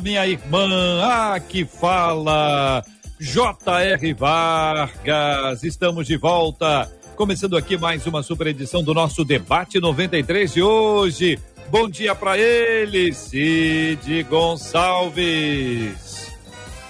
minha irmã. Aqui fala J.R. Vargas. Estamos de volta. Começando aqui mais uma super edição do nosso debate 93 de hoje. Bom dia para ele, Cid Gonçalves.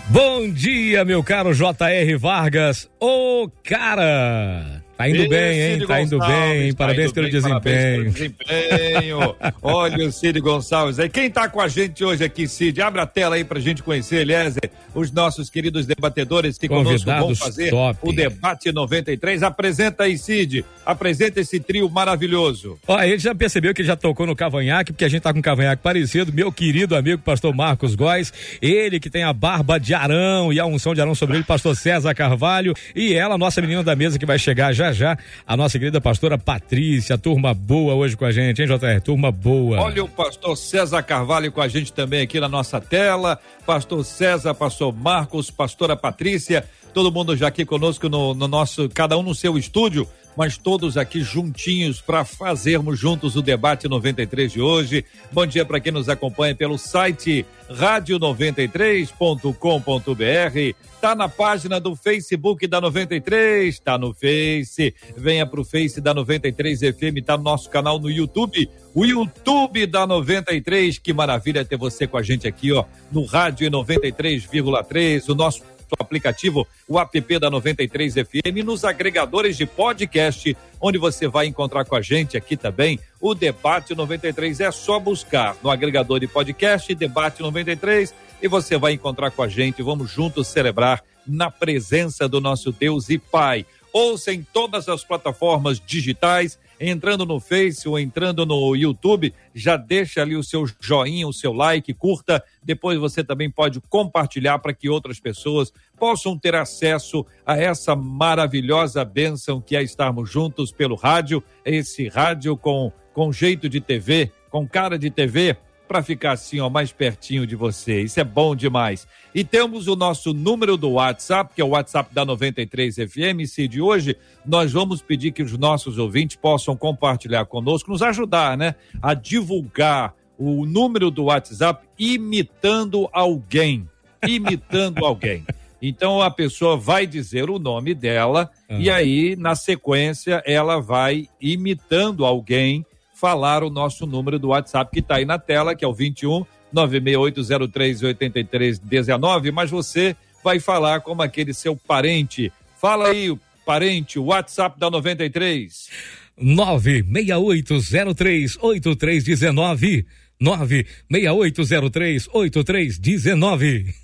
Bom dia, meu caro J.R. Vargas. Ô, cara! Tá indo Esse bem, hein? Tá indo bem, hein? Parabéns, tá pelo, bem, desempenho. parabéns pelo desempenho. Olha o Cid Gonçalves aí. Quem tá com a gente hoje aqui, Cid? Abre a tela aí pra gente conhecer, Eliezer, os nossos queridos debatedores que Convidados conosco vão fazer top. o debate 93. Apresenta aí, Cid. Apresenta esse trio maravilhoso. Ó, ele já percebeu que já tocou no cavanhaque, porque a gente tá com um cavanhaque parecido. Meu querido amigo pastor Marcos Góes, ele que tem a barba de Arão e a unção de Arão sobre ele, pastor César Carvalho. E ela, nossa menina da mesa que vai chegar já já, a nossa querida pastora Patrícia, turma boa hoje com a gente, hein, JR? Turma boa. Olha o pastor César Carvalho com a gente também aqui na nossa tela. Pastor César, pastor Marcos, pastora Patrícia, todo mundo já aqui conosco no, no nosso, cada um no seu estúdio, mas todos aqui juntinhos para fazermos juntos o debate 93 de hoje. Bom dia para quem nos acompanha pelo site radio93.com.br. Tá na página do Facebook da 93, tá no Face. Venha pro Face da 93 FM, tá no nosso canal no YouTube, o YouTube da 93. Que maravilha ter você com a gente aqui, ó, no rádio 93,3, o nosso aplicativo, o app da 93 FM, nos agregadores de podcast, onde você vai encontrar com a gente aqui também o Debate 93. É só buscar no agregador de podcast Debate 93 e você vai encontrar com a gente. Vamos juntos celebrar na presença do nosso Deus e Pai. Ouça em todas as plataformas digitais, entrando no Face ou entrando no YouTube, já deixa ali o seu joinha, o seu like, curta. Depois você também pode compartilhar para que outras pessoas possam ter acesso a essa maravilhosa bênção que é estarmos juntos pelo rádio, esse rádio com, com jeito de TV, com cara de TV, para ficar assim, ó, mais pertinho de você. Isso é bom demais. E temos o nosso número do WhatsApp, que é o WhatsApp da 93 FM. Se de hoje nós vamos pedir que os nossos ouvintes possam compartilhar conosco, nos ajudar, né, a divulgar o número do WhatsApp imitando alguém, imitando alguém. Então a pessoa vai dizer o nome dela uhum. e aí na sequência ela vai imitando alguém falar o nosso número do WhatsApp que está aí na tela, que é o 21 968038319, mas você vai falar como aquele seu parente. Fala aí, parente, o WhatsApp da 93. 968038319. 968038319.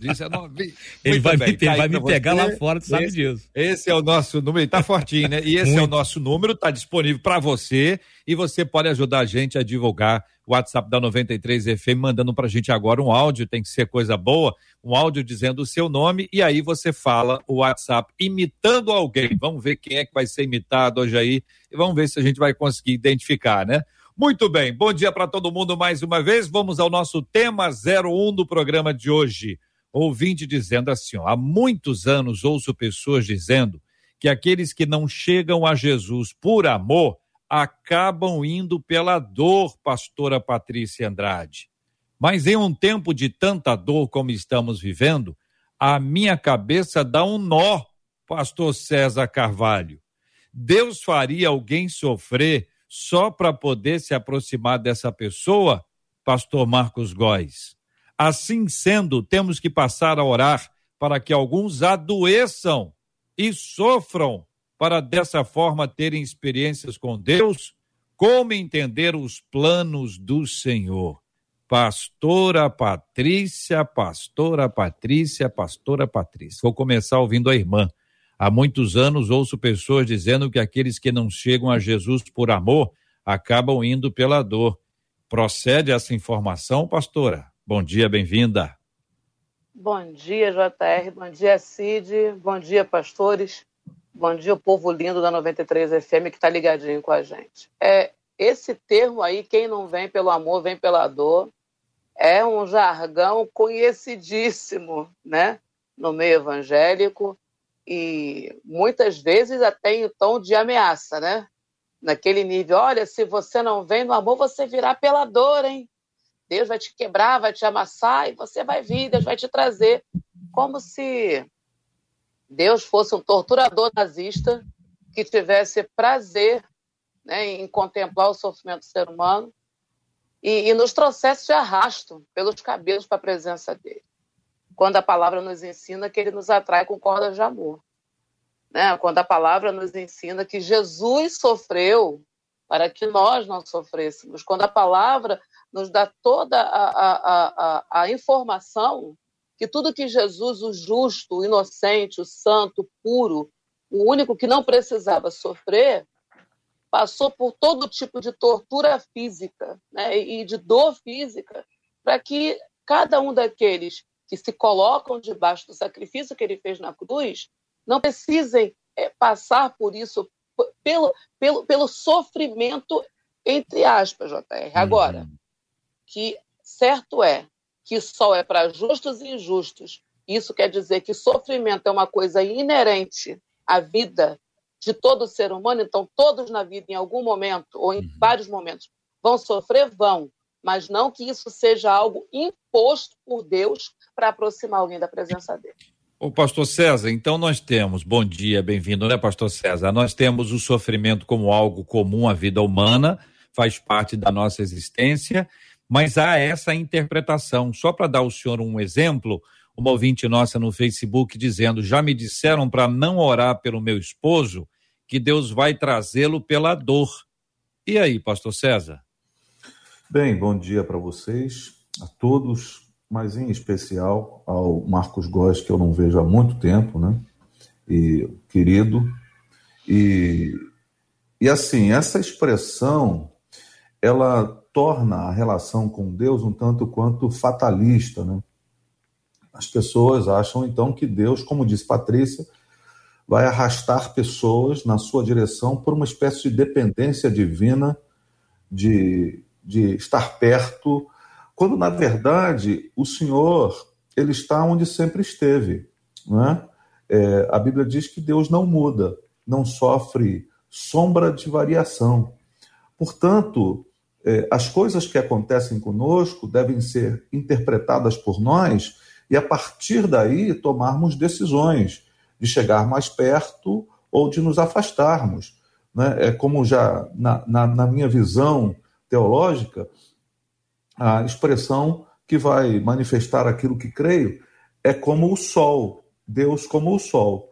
19. Ele vai, me, ele vai me pegar lá fora, tu sabe esse, disso. Esse é o nosso número, ele tá fortinho, né? E esse Muito. é o nosso número, tá disponível para você e você pode ajudar a gente a divulgar o WhatsApp da 93 FM, mandando pra gente agora um áudio, tem que ser coisa boa, um áudio dizendo o seu nome e aí você fala o WhatsApp imitando alguém. Vamos ver quem é que vai ser imitado hoje aí e vamos ver se a gente vai conseguir identificar, né? Muito bem, bom dia para todo mundo mais uma vez. Vamos ao nosso tema 01 do programa de hoje. Ouvinte dizendo assim: ó, há muitos anos ouço pessoas dizendo que aqueles que não chegam a Jesus por amor acabam indo pela dor, pastora Patrícia Andrade. Mas em um tempo de tanta dor como estamos vivendo, a minha cabeça dá um nó, pastor César Carvalho. Deus faria alguém sofrer só para poder se aproximar dessa pessoa, pastor Marcos Góes. Assim sendo, temos que passar a orar para que alguns adoeçam e sofram, para dessa forma terem experiências com Deus, como entender os planos do Senhor. Pastora Patrícia, Pastora Patrícia, Pastora Patrícia. Vou começar ouvindo a irmã. Há muitos anos ouço pessoas dizendo que aqueles que não chegam a Jesus por amor acabam indo pela dor. Procede essa informação, pastora? Bom dia, bem-vinda. Bom dia, JR. Bom dia, Cid. Bom dia, pastores. Bom dia, povo lindo da 93 FM que está ligadinho com a gente. É, esse termo aí, quem não vem pelo amor, vem pela dor, é um jargão conhecidíssimo, né? No meio evangélico e muitas vezes até em tom de ameaça, né? Naquele nível, olha, se você não vem no amor, você virá pela dor, hein? Deus vai te quebrar, vai te amassar e você vai vir, Deus vai te trazer. Como se Deus fosse um torturador nazista que tivesse prazer né, em contemplar o sofrimento do ser humano e, e nos trouxesse de arrasto pelos cabelos para a presença dele. Quando a palavra nos ensina que ele nos atrai com cordas de amor. Né? Quando a palavra nos ensina que Jesus sofreu para que nós não sofrêssemos. Quando a palavra nos dá toda a, a, a, a informação que tudo que Jesus, o justo, o inocente, o santo, o puro, o único que não precisava sofrer, passou por todo tipo de tortura física né, e de dor física, para que cada um daqueles que se colocam debaixo do sacrifício que ele fez na cruz não precisem é, passar por isso, pelo, pelo, pelo sofrimento, entre aspas, JR. Agora, uhum. que certo é que sol é para justos e injustos. Isso quer dizer que sofrimento é uma coisa inerente à vida de todo ser humano, então todos na vida, em algum momento, ou em uhum. vários momentos, vão sofrer? Vão. Mas não que isso seja algo imposto por Deus para aproximar alguém da presença dele. O pastor César, então nós temos, bom dia, bem-vindo, né, pastor César? Nós temos o sofrimento como algo comum à vida humana, faz parte da nossa existência, mas há essa interpretação. Só para dar ao senhor um exemplo, uma ouvinte nossa no Facebook dizendo: já me disseram para não orar pelo meu esposo, que Deus vai trazê-lo pela dor. E aí, pastor César? Bem, bom dia para vocês, a todos, mas em especial ao Marcos Góes, que eu não vejo há muito tempo, né? E querido. E, e assim, essa expressão, ela torna a relação com Deus um tanto quanto fatalista, né? As pessoas acham então que Deus, como disse Patrícia, vai arrastar pessoas na sua direção por uma espécie de dependência divina, de, de estar perto, quando na verdade o Senhor ele está onde sempre esteve, né? É, a Bíblia diz que Deus não muda, não sofre sombra de variação. Portanto, é, as coisas que acontecem conosco devem ser interpretadas por nós e, a partir daí, tomarmos decisões de chegar mais perto ou de nos afastarmos. Né? É como já na, na, na minha visão teológica, a expressão que vai manifestar aquilo que creio é como o sol, Deus como o sol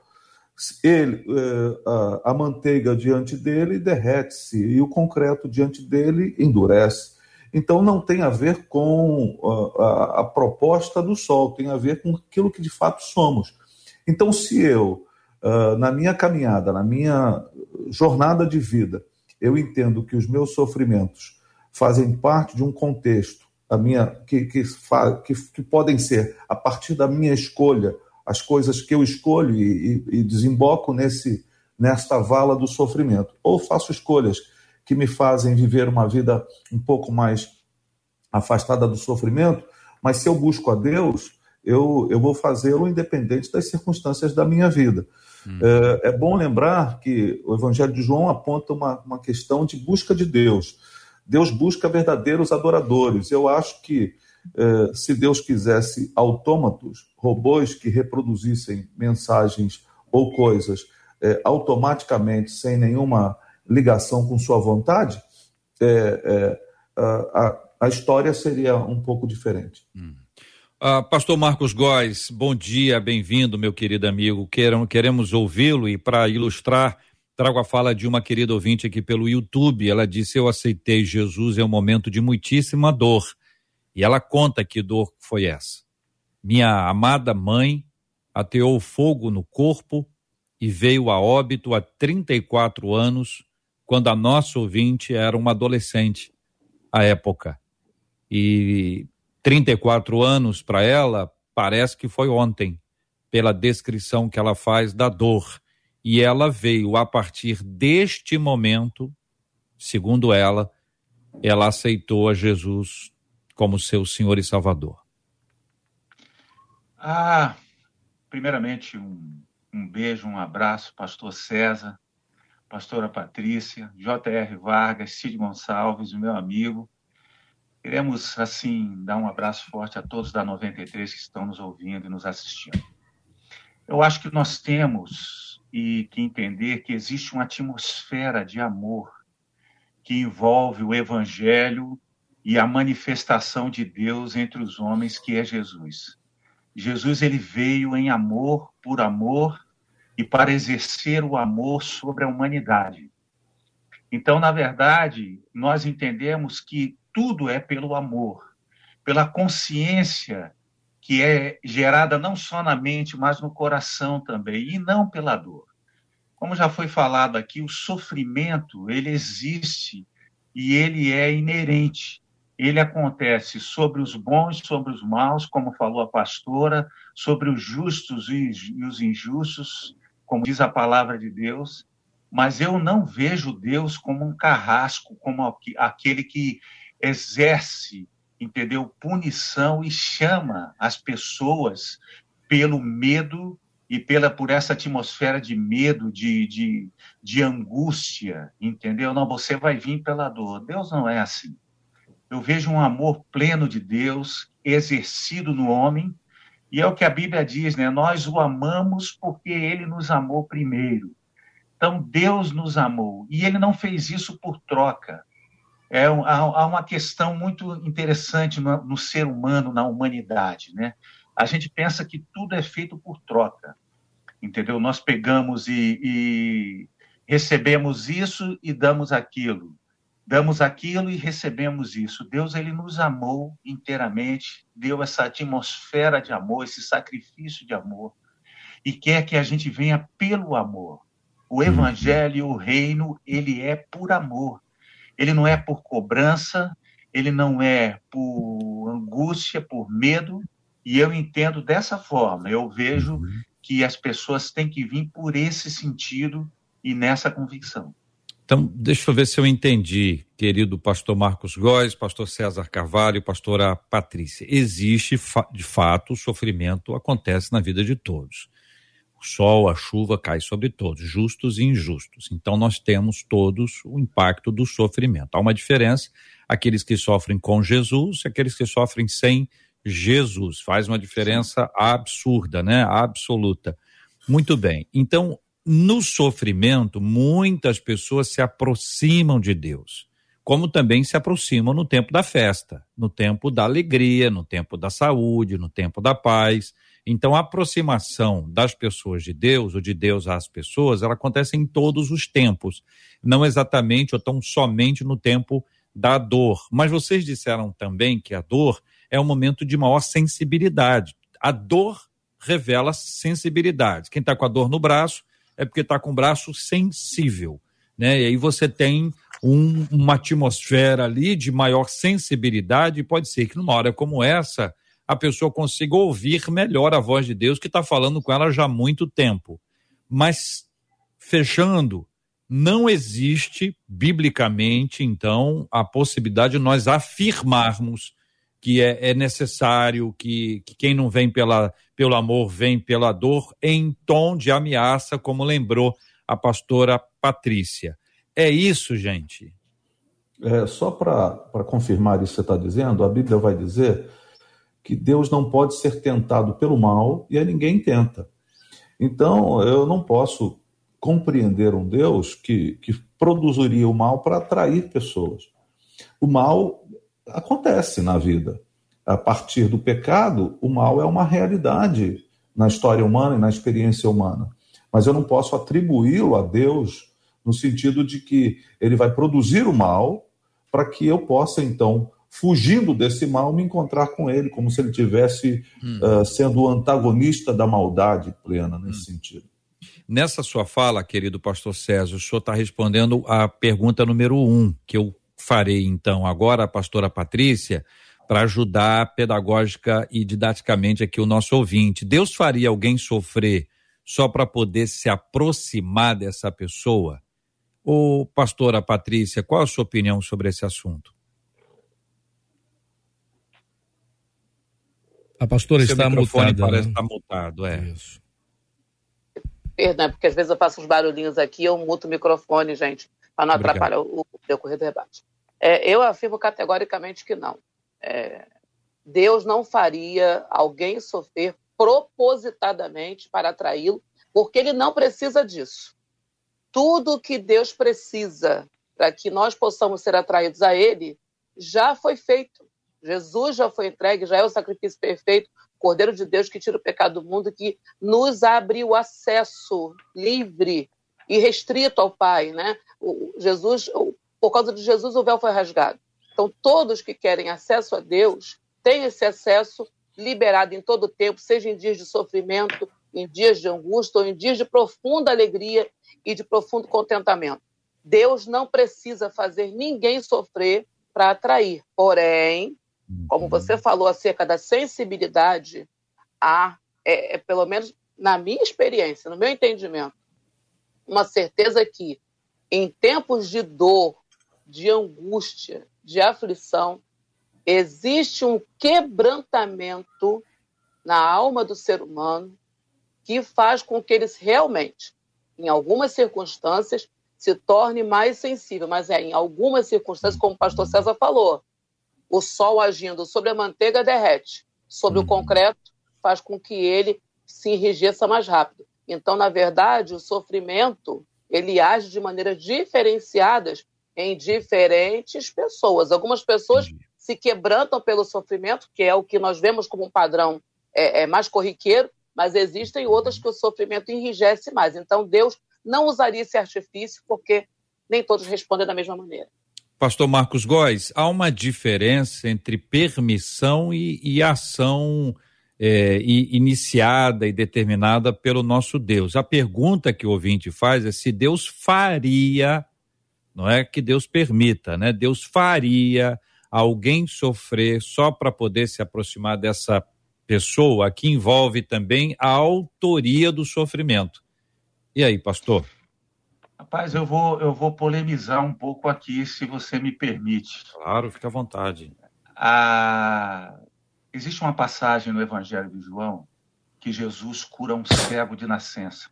ele, é, a, manteiga diante dele derrete-se e o concreto diante dele endurece. Então não tem a ver com a, a, a, proposta do sol, tem a ver com aquilo que de fato somos. Então, se eu, uh, na minha caminhada, na minha jornada de vida, eu entendo que os meus sofrimentos fazem parte de um contexto, a minha que, que, que, que podem ser a partir da minha escolha as coisas que eu escolho e, e, e desemboco nesse nesta vala do sofrimento, ou faço escolhas que me fazem viver uma vida um pouco mais afastada do sofrimento, mas se eu busco a Deus, eu, eu vou fazê-lo independente das circunstâncias da minha vida. Hum. É, é, bom lembrar que o Evangelho de João aponta uma, uma questão de busca de Deus. Deus busca verdadeiros adoradores. Eu acho que eh, se Deus quisesse autômatos, robôs que reproduzissem mensagens ou coisas eh, automaticamente, sem nenhuma ligação com sua vontade, eh, a, a, história seria um pouco diferente. Hum. Uh, Pastor Marcos Góes, bom dia, bem-vindo, meu querido amigo. Queremos, queremos ouvi-lo e, para ilustrar, trago a fala de uma querida ouvinte aqui pelo YouTube. Ela disse: Eu aceitei Jesus em um momento de muitíssima dor e ela conta que dor foi essa. Minha amada mãe ateou fogo no corpo e veio a óbito há 34 anos, quando a nossa ouvinte era uma adolescente à época. E 34 anos para ela parece que foi ontem, pela descrição que ela faz da dor. E ela veio a partir deste momento, segundo ela, ela aceitou a Jesus como seu Senhor e Salvador. Ah, primeiramente um, um beijo, um abraço, pastor César, pastora Patrícia, J.R. Vargas, Cid Gonçalves, meu amigo. Queremos, assim, dar um abraço forte a todos da 93 que estão nos ouvindo e nos assistindo. Eu acho que nós temos e que entender que existe uma atmosfera de amor que envolve o evangelho e a manifestação de Deus entre os homens, que é Jesus. Jesus ele veio em amor, por amor e para exercer o amor sobre a humanidade. Então, na verdade, nós entendemos que tudo é pelo amor, pela consciência que é gerada não só na mente, mas no coração também, e não pela dor. Como já foi falado aqui, o sofrimento, ele existe e ele é inerente. Ele acontece sobre os bons, sobre os maus, como falou a pastora, sobre os justos e os injustos, como diz a palavra de Deus, mas eu não vejo Deus como um carrasco, como aquele que exerce, entendeu, punição e chama as pessoas pelo medo e pela por essa atmosfera de medo, de, de, de angústia, entendeu? Não, você vai vir pela dor. Deus não é assim. Eu vejo um amor pleno de Deus exercido no homem e é o que a Bíblia diz, né? Nós o amamos porque ele nos amou primeiro. Então, Deus nos amou. E ele não fez isso por troca. É, há, uma questão muito interessante no, no ser humano, na humanidade, né? A gente pensa que tudo é feito por troca, entendeu? Nós pegamos e, e recebemos isso e damos aquilo damos aquilo e recebemos isso. Deus ele nos amou inteiramente, deu essa atmosfera de amor, esse sacrifício de amor e quer que a gente venha pelo amor. O uhum. evangelho, o reino, ele é por amor. Ele não é por cobrança, ele não é por angústia, por medo, e eu entendo dessa forma. Eu vejo uhum. que as pessoas têm que vir por esse sentido e nessa convicção. Então, deixa eu ver se eu entendi, querido pastor Marcos Góes, pastor César Carvalho, pastora Patrícia. Existe, de fato, o sofrimento acontece na vida de todos. O sol, a chuva cai sobre todos, justos e injustos. Então, nós temos todos o impacto do sofrimento. Há uma diferença, aqueles que sofrem com Jesus e aqueles que sofrem sem Jesus. Faz uma diferença absurda, né? Absoluta. Muito bem. Então, no sofrimento, muitas pessoas se aproximam de Deus, como também se aproximam no tempo da festa, no tempo da alegria, no tempo da saúde, no tempo da paz. Então, a aproximação das pessoas de Deus, ou de Deus às pessoas, ela acontece em todos os tempos, não exatamente ou tão somente no tempo da dor. Mas vocês disseram também que a dor é um momento de maior sensibilidade. A dor revela sensibilidade. Quem está com a dor no braço é porque está com o braço sensível. Né? E aí você tem um, uma atmosfera ali de maior sensibilidade, pode ser que numa hora como essa a pessoa consiga ouvir melhor a voz de Deus que está falando com ela já há muito tempo. Mas, fechando, não existe biblicamente, então, a possibilidade de nós afirmarmos que é, é necessário, que, que, quem não vem pela, pelo amor vem pela dor, em tom de ameaça, como lembrou a pastora Patrícia. É isso, gente? É, só para confirmar isso que você está dizendo, a Bíblia vai dizer que Deus não pode ser tentado pelo mal e a ninguém tenta. Então, eu não posso compreender um Deus que, que produziria o mal para atrair pessoas. O mal acontece na vida. A partir do pecado, o mal é uma realidade na história humana e na experiência humana. Mas eu não posso atribuí-lo a Deus no sentido de que ele vai produzir o mal para que eu possa, então, fugindo desse mal, me encontrar com ele, como se ele tivesse hum. uh, sendo o antagonista da maldade plena nesse hum. sentido. Nessa sua fala, querido pastor César, o senhor está respondendo a pergunta número um, que eu farei então agora, a pastora Patrícia, para ajudar pedagógica e didaticamente aqui o nosso ouvinte. Deus faria alguém sofrer só para poder se aproximar dessa pessoa? Ô, pastora Patrícia, qual a sua opinião sobre esse assunto? A pastora Seu está mutada. parece né? estar tá mutado, é. Isso. Perdão, porque às vezes eu faço uns barulhinhos aqui, eu muto o microfone, gente, para não Obrigado. atrapalhar o, o decorrer do debate. É, eu afirmo categoricamente que não. É, Deus não faria alguém sofrer propositadamente para atraí-lo, porque ele não precisa disso. Tudo que Deus precisa para que nós possamos ser atraídos a ele já foi feito. Jesus já foi entregue, já é o sacrifício perfeito, Cordeiro de Deus que tira o pecado do mundo, que nos abre o acesso livre e restrito ao Pai, né? O Jesus, por causa de Jesus, o véu foi rasgado. Então, todos que querem acesso a Deus têm esse acesso liberado em todo o tempo, seja em dias de sofrimento, em dias de angústia ou em dias de profunda alegria e de profundo contentamento. Deus não precisa fazer ninguém sofrer para atrair. Porém, como você uhum. falou acerca da sensibilidade, há, é, é, pelo menos na minha experiência, no meu entendimento, uma certeza que em tempos de dor, de angústia, de aflição, existe um quebrantamento na alma do ser humano que faz com que eles realmente, em algumas circunstâncias, se torne mais sensível. Mas é em algumas circunstâncias, como o pastor César falou, o sol agindo sobre a manteiga derrete, sobre uhum. o concreto faz com que ele se enrijeça mais rápido. Então, na verdade, o sofrimento ele age de maneiras diferenciadas em diferentes pessoas. Algumas pessoas uhum. se quebrantam pelo sofrimento, que é o que nós vemos como um padrão é, é mais corriqueiro, mas existem outras que o sofrimento enrijece mais. Então, Deus não usaria esse artifício porque nem todos respondem da mesma maneira. Pastor Marcos Góes, há uma diferença entre permissão e, e ação é, e, iniciada e determinada pelo nosso Deus. A pergunta que o ouvinte faz é se Deus faria, não é que Deus permita, né? Deus faria alguém sofrer só para poder se aproximar dessa pessoa, que envolve também a autoria do sofrimento. E aí, pastor? Rapaz, eu vou, eu vou polemizar um pouco aqui, se você me permite. Claro, fica à vontade. Ah, existe uma passagem no Evangelho de João que Jesus cura um cego de nascença.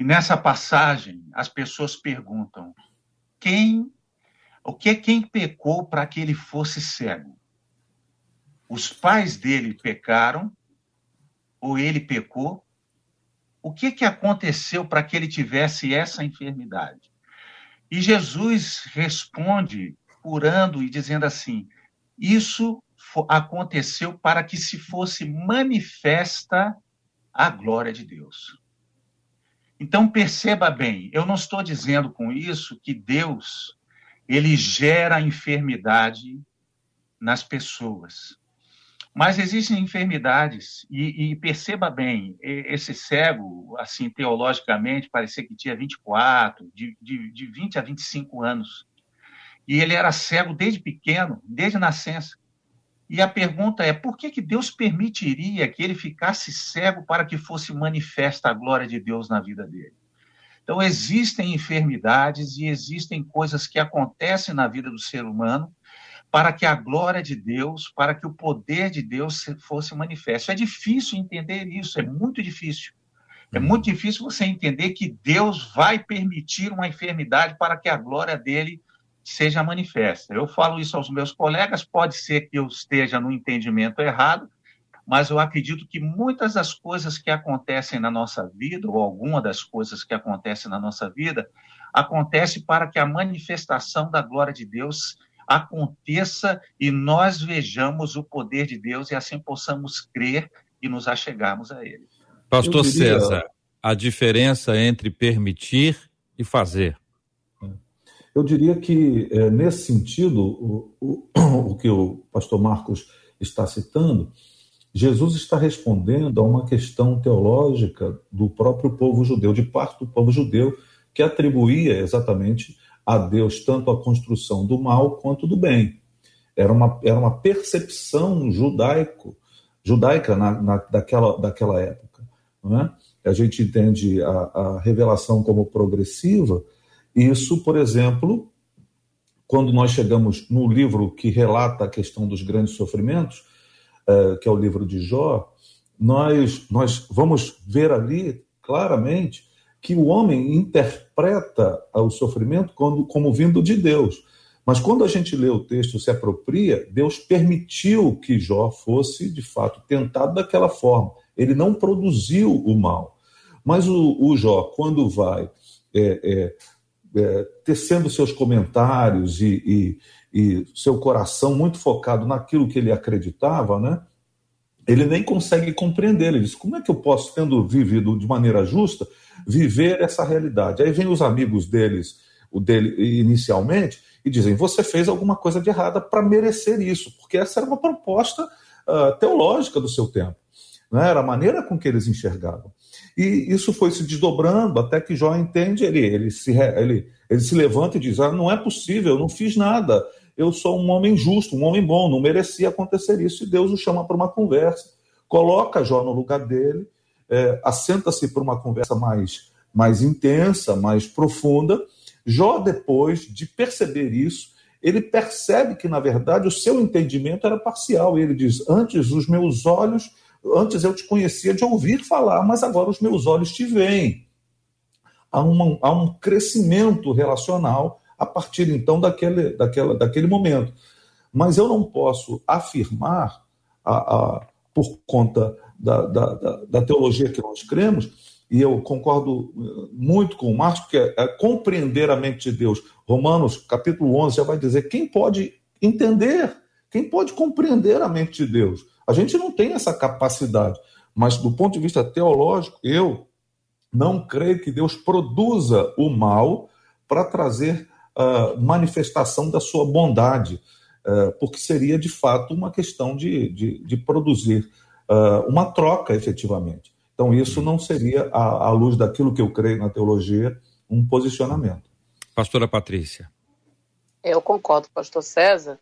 E nessa passagem, as pessoas perguntam: quem, o que quem pecou para que ele fosse cego? Os pais dele pecaram ou ele pecou? o que, que aconteceu para que ele tivesse essa enfermidade? E Jesus responde curando e dizendo assim: isso aconteceu para que se fosse manifesta a glória de Deus. Então perceba bem, eu não estou dizendo com isso que Deus ele gera enfermidade nas pessoas. Mas existem enfermidades, e, e, perceba bem, esse cego, assim, teologicamente, parecia que tinha 24, de, de, de 20 a 25 anos. E ele era cego desde pequeno, desde nascença. E a pergunta é: por que, que Deus permitiria que ele ficasse cego para que fosse manifesta a glória de Deus na vida dele? Então, existem enfermidades e existem coisas que acontecem na vida do ser humano para que a glória de Deus, para que o poder de Deus fosse manifesto. É difícil entender isso, é muito difícil. É uhum. muito difícil você entender que Deus vai permitir uma enfermidade para que a glória dele seja manifesta. Eu falo isso aos meus colegas, pode ser que eu esteja no entendimento errado, mas eu acredito que muitas das coisas que acontecem na nossa vida, ou alguma das coisas que acontecem na nossa vida, acontece para que a manifestação da glória de Deus aconteça e nós vejamos o poder de Deus e assim possamos crer e nos achegarmos a Ele. Pastor diria... César, a diferença entre permitir e fazer. Eu diria que, é, nesse sentido, o, o, o que o pastor Marcos está citando, Jesus está respondendo a uma questão teológica do próprio povo judeu, de parte do povo judeu, que atribuía exatamente a Deus tanto a construção do mal quanto do bem. era uma, era uma percepção judaico, judaica na, na, daquela, daquela época. Não é? A gente entende a, a revelação como progressiva. Isso, por exemplo, quando nós chegamos no livro que relata a questão dos grandes sofrimentos, é, que é o livro de Jó, nós, nós vamos ver ali claramente que o homem interpreta o sofrimento como, como vindo de Deus. Mas quando a gente lê o texto se apropria, Deus permitiu que Jó fosse, de fato, tentado daquela forma. Ele não produziu o mal. Mas o, o Jó, quando vai é, é, é, tecendo seus comentários e, e, e, seu coração muito focado naquilo que ele acreditava, né? ele nem consegue compreender. Ele diz: como é que eu posso, tendo vivido de maneira justa, viver essa realidade? Aí vem os amigos deles, o dele inicialmente, e dizem: você fez alguma coisa de errada para merecer isso, porque essa era uma proposta uh, teológica do seu tempo. Né? Era a maneira com que eles enxergavam. E isso foi se desdobrando até que Jó entende, ele, ele, se, ele, ele se levanta e diz: ah, não é possível, eu não fiz nada eu sou um homem justo, um homem bom, não merecia acontecer isso. E Deus o chama para uma conversa, coloca Jó no lugar dele, é, assenta-se para uma conversa mais, mais intensa, mais profunda. Jó, depois de perceber isso, ele percebe que, na verdade, o seu entendimento era parcial. Ele diz: Antes os meus olhos, antes eu te conhecia de ouvir falar, mas agora os meus olhos te veem. Há, uma, há um crescimento relacional a partir então daquele, daquela, daquele momento. Mas eu não posso afirmar, a, a, por conta da, da, da, teologia que nós cremos, e eu concordo eh, muito com o Marcos, que é, é compreender a mente de Deus. Romanos, capítulo 11, já vai dizer quem pode entender, quem pode compreender a mente de Deus. A gente não tem essa capacidade, mas do ponto de vista teológico, eu não creio que Deus produza o mal para trazer uh, manifestação da sua bondade, uh, porque seria de fato uma questão de, de, de produzir uh, uma troca efetivamente. Então, isso não seria, à, à luz daquilo que eu creio na teologia, um posicionamento. Pastora Patrícia. Eu concordo, pastor César,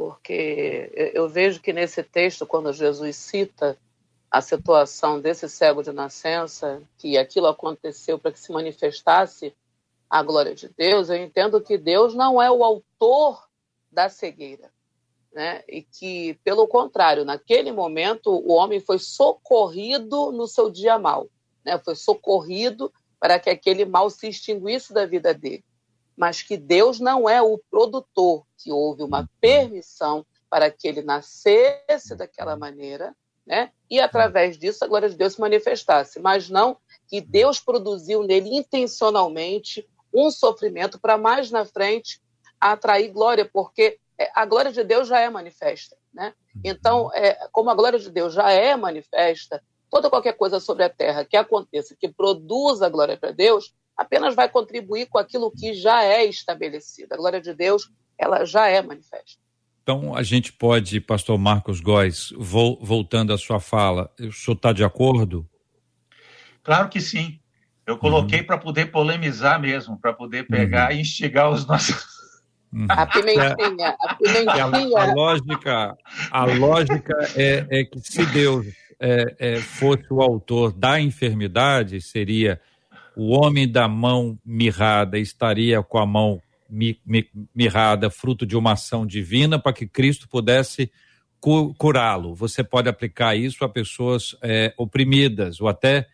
porque eu vejo que nesse texto, quando Jesus cita a situação desse cego de nascença, que aquilo aconteceu para que se manifestasse a glória de Deus, eu entendo que Deus não é o autor da cegueira. Né? E que, pelo contrário, naquele momento o homem foi socorrido no seu dia mal, né? foi socorrido para que aquele mal se extinguisse da vida dele. Mas que Deus não é o produtor, que houve uma permissão para que ele nascesse daquela maneira, né? e através disso a glória de Deus se manifestasse, mas não que Deus produziu nele intencionalmente um sofrimento para mais na frente atrair glória, porque é, a glória de Deus já é manifesta. Né? Então, é, como a glória de Deus já é manifesta, toda qualquer coisa sobre a terra que aconteça, que produza a glória para Deus, apenas vai contribuir com aquilo que já é estabelecido. A glória de Deus, ela já é manifesta. Então, a gente pode, pastor Marcos Góes, voltando à sua fala, o senhor está de acordo? Claro que sim. Eu coloquei uhum. para poder polemizar mesmo, para poder pegar uhum. e instigar os nossos. Uhum. A pimentinha, a pimentinha. A, a lógica, a lógica é, é que se Deus é, é, fosse o autor da enfermidade, seria o homem da mão mirrada estaria com a mão mi, mi, mirrada, fruto de uma ação divina, para que Cristo pudesse curá-lo. Você pode aplicar isso a pessoas é, oprimidas ou até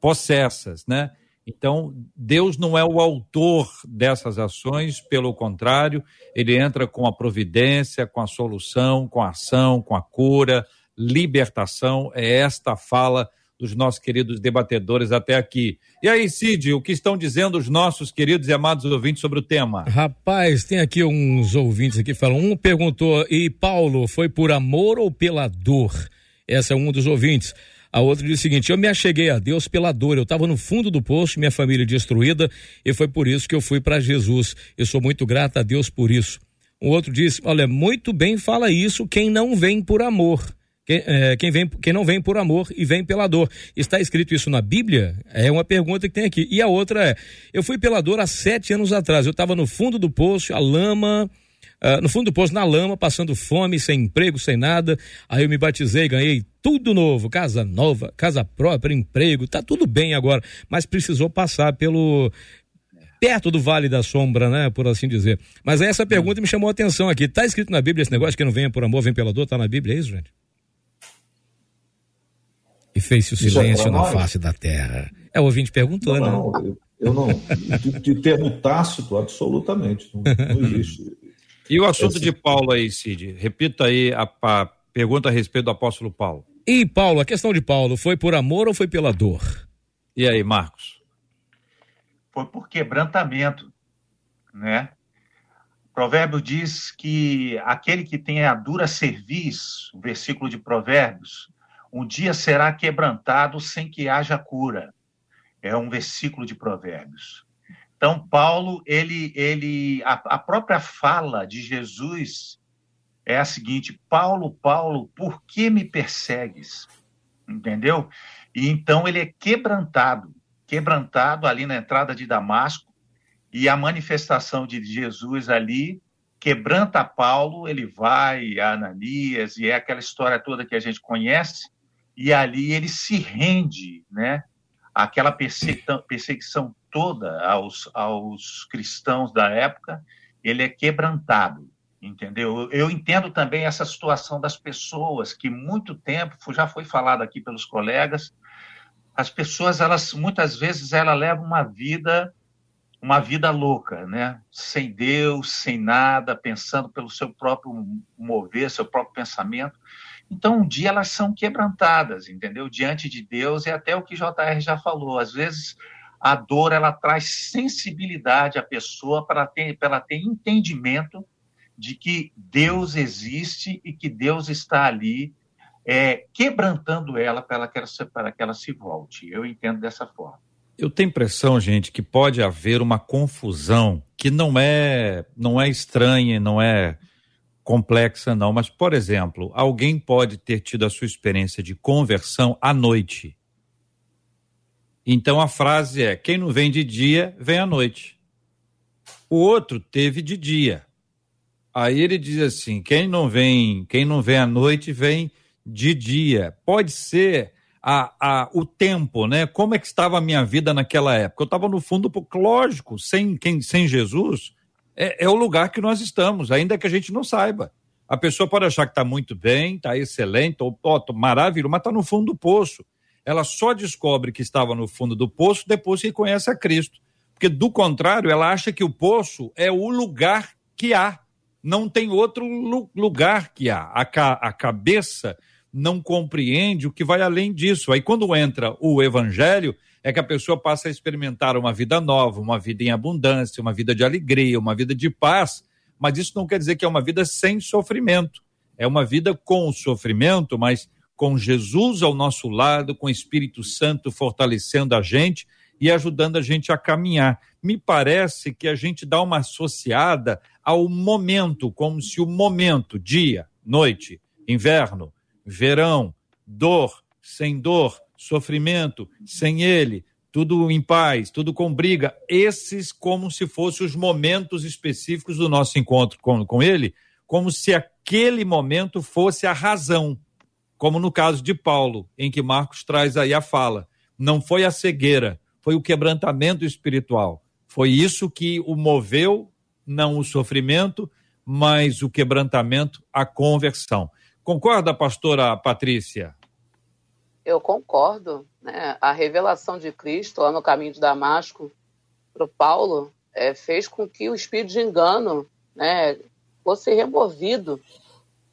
possessas, né? Então, Deus não é o autor dessas ações, pelo contrário, ele entra com a providência, com a solução, com a ação, com a cura, libertação. É esta fala dos nossos queridos debatedores até aqui. E aí, Cid, o que estão dizendo os nossos queridos e amados ouvintes sobre o tema? Rapaz, tem aqui uns ouvintes aqui falam. Um perguntou: e Paulo, foi por amor ou pela dor? Esse é um dos ouvintes. A outra diz o seguinte: Eu me acheguei a Deus pela dor. Eu estava no fundo do poço, minha família destruída, e foi por isso que eu fui para Jesus. Eu sou muito grata a Deus por isso. O outro diz: Olha, muito bem fala isso quem não vem por amor. Quem, é, quem, vem, quem não vem por amor e vem pela dor. Está escrito isso na Bíblia? É uma pergunta que tem aqui. E a outra é: eu fui pela dor há sete anos atrás. Eu estava no fundo do poço, a lama, uh, no fundo do poço, na lama, passando fome, sem emprego, sem nada. Aí eu me batizei, ganhei tudo novo, casa nova, casa própria, emprego, tá tudo bem agora, mas precisou passar pelo perto do Vale da Sombra, né, por assim dizer. Mas essa pergunta me chamou a atenção aqui. Tá escrito na Bíblia esse negócio que não venha por amor, vem pela dor, tá na Bíblia, é isso, gente? E fez-se o é silêncio é na face da terra. É o ouvinte perguntou, não, né? Não, eu não. De, de termo tácito, absolutamente. Não, não existe. E o assunto Esse... de Paulo aí, Cid? Repita aí a, a pergunta a respeito do apóstolo Paulo. E Paulo, a questão de Paulo, foi por amor ou foi pela dor? E aí, Marcos? Foi por quebrantamento, né? O provérbio diz que aquele que tem a dura cerviz, o versículo de Provérbios, um dia será quebrantado sem que haja cura. É um versículo de Provérbios. Então, Paulo, ele, ele, a, a própria fala de Jesus é a seguinte: Paulo, Paulo, por que me persegues? Entendeu? E então ele é quebrantado, quebrantado ali na entrada de Damasco, e a manifestação de Jesus ali quebranta Paulo, ele vai a Ananias, e é aquela história toda que a gente conhece, e ali ele se rende, né? Aquela perseguição, toda aos, aos cristãos da época, ele é quebrantado, entendeu? Eu entendo também essa situação das pessoas que muito tempo, já foi falado aqui pelos colegas, as pessoas, elas muitas vezes, ela levam uma vida uma vida louca, né? Sem Deus, sem nada, pensando pelo seu próprio mover, seu próprio pensamento. Então, um dia elas são quebrantadas, entendeu? Diante de Deus, e até o que JR já falou, às vezes a dor ela traz sensibilidade à pessoa para ter, ela ter entendimento de que Deus existe e que Deus está ali é, quebrantando ela para que que ela se volte. Eu entendo dessa forma. Eu tenho impressão, gente, que pode haver uma confusão que não é não é estranha, não é complexa, não. Mas, por exemplo, alguém pode ter tido a sua experiência de conversão à noite. Então a frase é: quem não vem de dia, vem à noite. O outro teve de dia. Aí ele diz assim: quem não vem, quem não vem à noite, vem de dia. Pode ser a, a, o tempo, né? Como é que estava a minha vida naquela época? Eu estava no fundo, lógico, sem, quem, sem Jesus, é, é o lugar que nós estamos, ainda que a gente não saiba. A pessoa pode achar que está muito bem, está excelente, ou, ó, maravilhoso, mas está no fundo do poço. Ela só descobre que estava no fundo do poço depois que conhece a Cristo. Porque, do contrário, ela acha que o poço é o lugar que há. Não tem outro lugar que há. A, ca a cabeça não compreende o que vai além disso. Aí, quando entra o evangelho, é que a pessoa passa a experimentar uma vida nova, uma vida em abundância, uma vida de alegria, uma vida de paz, mas isso não quer dizer que é uma vida sem sofrimento. É uma vida com sofrimento, mas com Jesus ao nosso lado, com o Espírito Santo fortalecendo a gente e ajudando a gente a caminhar. Me parece que a gente dá uma associada ao momento, como se o momento, dia, noite, inverno, verão, dor, sem dor, sofrimento, sem ele, tudo em paz, tudo com briga. Esses como se fossem os momentos específicos do nosso encontro com, com ele, como se aquele momento fosse a razão. Como no caso de Paulo, em que Marcos traz aí a fala. Não foi a cegueira, foi o quebrantamento espiritual. Foi isso que o moveu, não o sofrimento, mas o quebrantamento, a conversão. Concorda, pastora Patrícia? Eu concordo. Né? A revelação de Cristo lá no caminho de Damasco para Paulo é, fez com que o espírito de engano né, fosse removido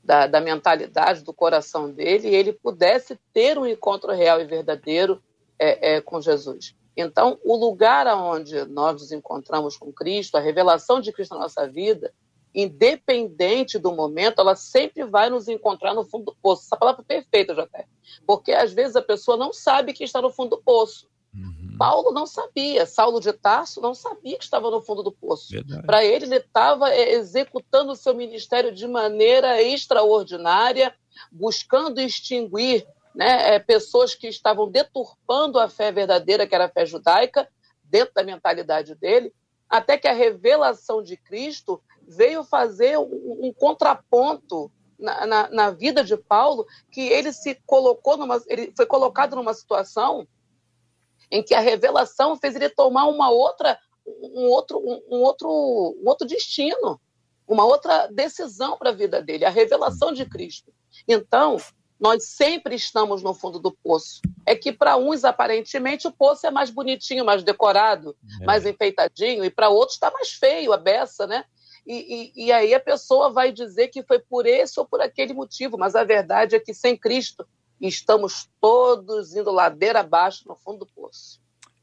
da, da, mentalidade, do coração dele, e ele pudesse ter um encontro real e verdadeiro é, é, com Jesus. Então, o lugar onde nós nos encontramos com Cristo, a revelação de Cristo na nossa vida, independente do momento, ela sempre vai nos encontrar no fundo do poço. Essa palavra é perfeita, José. Porque às vezes a pessoa não sabe que está no fundo do poço. Uhum. Paulo não sabia, Saulo de Tarso não sabia que estava no fundo do poço. Para ele, ele estava é, executando o seu ministério de maneira extraordinária, buscando extinguir né, é, pessoas que estavam deturpando a fé verdadeira, que era a fé judaica, dentro da mentalidade dele, até que a revelação de Cristo veio fazer um, um contraponto na, na, na, vida de Paulo, que ele se colocou numa, ele foi colocado numa situação em que a revelação fez ele tomar uma outra, um outro, um, outro, um outro destino, uma outra decisão para a vida dele, a revelação de Cristo. Então, nós sempre estamos no fundo do poço. É que para uns, aparentemente, o poço é mais bonitinho, mais decorado, é. mais enfeitadinho, e para outros está mais feio, a beça, né? E, e, e, aí a pessoa vai dizer que foi por esse ou por aquele motivo, mas a verdade é que sem Cristo estamos todos indo ladeira abaixo no fundo do poço.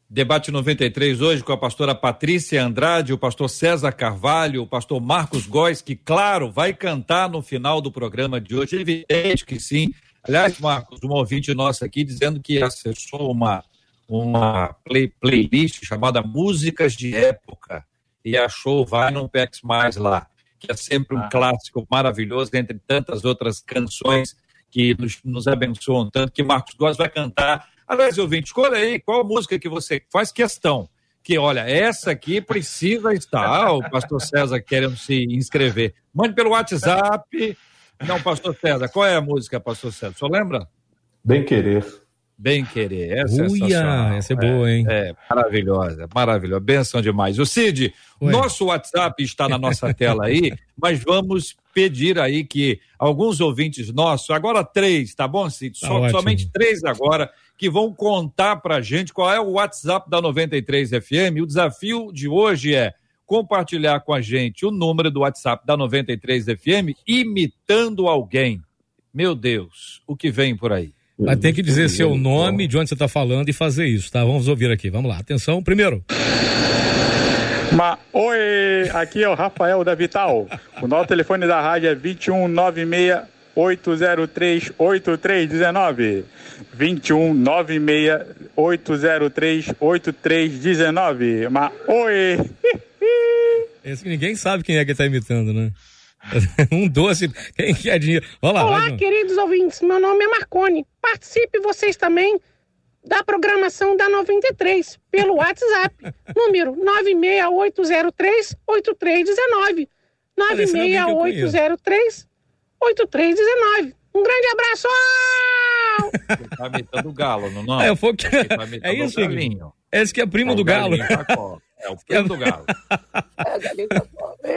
Debate 93 hoje com a pastora Patrícia Andrade, o pastor César Carvalho, o pastor Marcos Góes, que, claro, vai cantar no final do programa de hoje. É evidente que sim. Aliás, Marcos, um ouvinte nosso aqui dizendo que acessou uma, uma play, playlist chamada Músicas de Época e achou Vai Não Pex Mais lá, que é sempre um ah. clássico maravilhoso, entre tantas outras canções que nos, nos abençoam tanto, que Marcos Góes vai cantar. Aliás, ouvinte, escolha aí qual música que você faz questão. Que olha, essa aqui precisa estar. Ah, o pastor César querendo se inscrever. Mande pelo WhatsApp não, pastor César, qual é a música, pastor César? O senhor lembra? Bem Querer. Bem Querer, essa Uia, é essa é boa, hein? É, é, maravilhosa, maravilhosa, benção demais. O Cid, Ué. nosso WhatsApp está na nossa tela aí, mas vamos pedir aí que alguns ouvintes nossos, agora três, tá bom, Cid? Tá so, somente três agora, que vão contar pra gente qual é o WhatsApp da 93 FM. O desafio de hoje é compartilhar com a gente o número do WhatsApp da 93 FM imitando alguém. Meu Deus, o que vem por aí? Vai ter que dizer seu nome, de onde você está falando e fazer isso, tá? Vamos ouvir aqui. Vamos lá. Atenção, primeiro. Ma... Oi, aqui é o Rafael da Vital. O nosso telefone da rádio é 2196 803 8319. 2196 803 8319. Ma... Oi! Esse ninguém sabe quem é que está imitando, né? um doce, quem quer dinheiro? Olá, Olá queridos ouvintes, meu nome é Marcone. Participe vocês também da programação da 93 pelo WhatsApp, número 96803-8319. 96803-8319. Um grande abraço! Ele tá imitando o galo, não é? É, foi que... Tá é isso, Esse que é primo é do galo. É o primo do galo.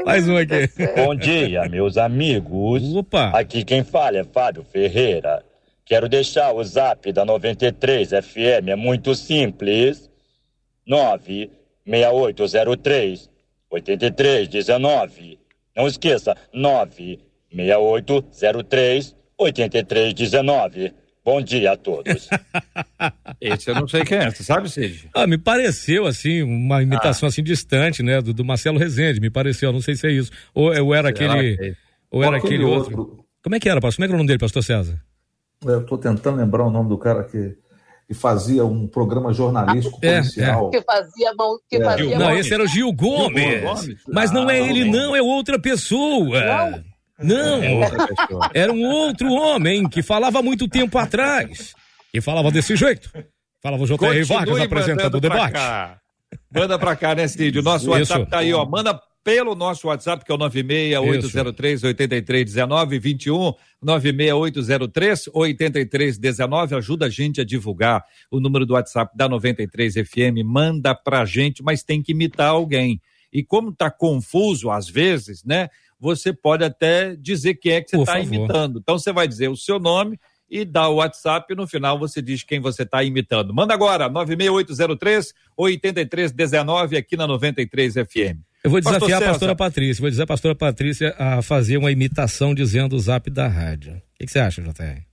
Mais um aqui. Bom dia, meus amigos. Opa. Aqui quem fala é Fábio Ferreira. Quero deixar o zap da 93 FM, é muito simples. 96803 8319. Não esqueça, 96803 8319. Bom dia a todos. Esse eu não sei quem é, você sabe, Cid? Ah, me pareceu, assim, uma imitação ah. assim distante, né, do, do, Marcelo Rezende, me pareceu, não sei se é isso. Ou, ou era Será aquele... É ou era aquele outro. outro. Como é que era, pastor? Como é que era o nome dele, pastor César? Eu estou tentando lembrar o nome do cara que, que fazia um programa jornalístico ah, policial. É, é. Que fazia mão. Que é. fazia não, esse era o Gil Gomes. Gil Gomes. Mas não é ah, ele, não, é outra pessoa. Não. Não, era um outro homem que falava muito tempo atrás. E falava desse jeito. Falava o J.R. Vargas apresentando o debate. Pra Manda pra cá, né, Cid? O nosso Isso. WhatsApp tá aí, ó. Manda pelo nosso WhatsApp, que é o 96803-8319-21, 96803-8319. Ajuda a gente a divulgar o número do WhatsApp da 93 FM. Manda pra gente, mas tem que imitar alguém. E como tá confuso às vezes, né? Você pode até dizer quem é que você está imitando. Então você vai dizer o seu nome e dá o WhatsApp e no final você diz quem você está imitando. Manda agora, 96803 8319 aqui na 93 FM. Eu vou desafiar Pastor a pastora Patrícia, vou dizer a pastora Patrícia a fazer uma imitação dizendo o zap da rádio. O que, você acha, JR?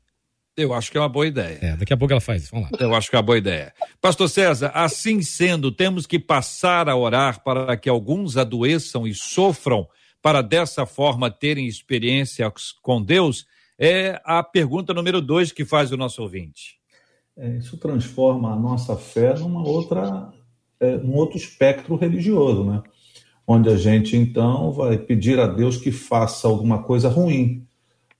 Eu acho que é uma boa ideia. É, daqui a pouco ela faz isso. Vamos lá. Eu acho que é uma boa ideia. Pastor César, assim sendo, temos que passar a orar para que alguns adoeçam e sofram para dessa forma terem experiências com Deus, é a pergunta número dois que faz o nosso ouvinte. É, isso transforma a nossa fé numa outra, é, num outro espectro religioso, né? Onde a gente então vai pedir a Deus que faça alguma coisa ruim.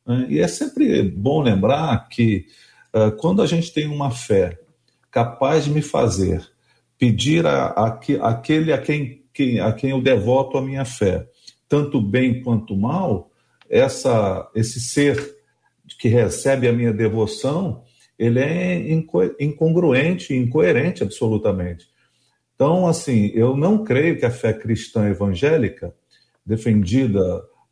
Né? E é sempre bom lembrar que uh, quando a gente tem uma fé capaz de me fazer pedir a, a aquele a quem, quem, a quem eu devoto a minha fé, tanto bem quanto mal, essa, esse ser que recebe a minha devoção, ele é incongruente, incoerente absolutamente. Então, assim, eu não creio que a fé cristã evangélica, defendida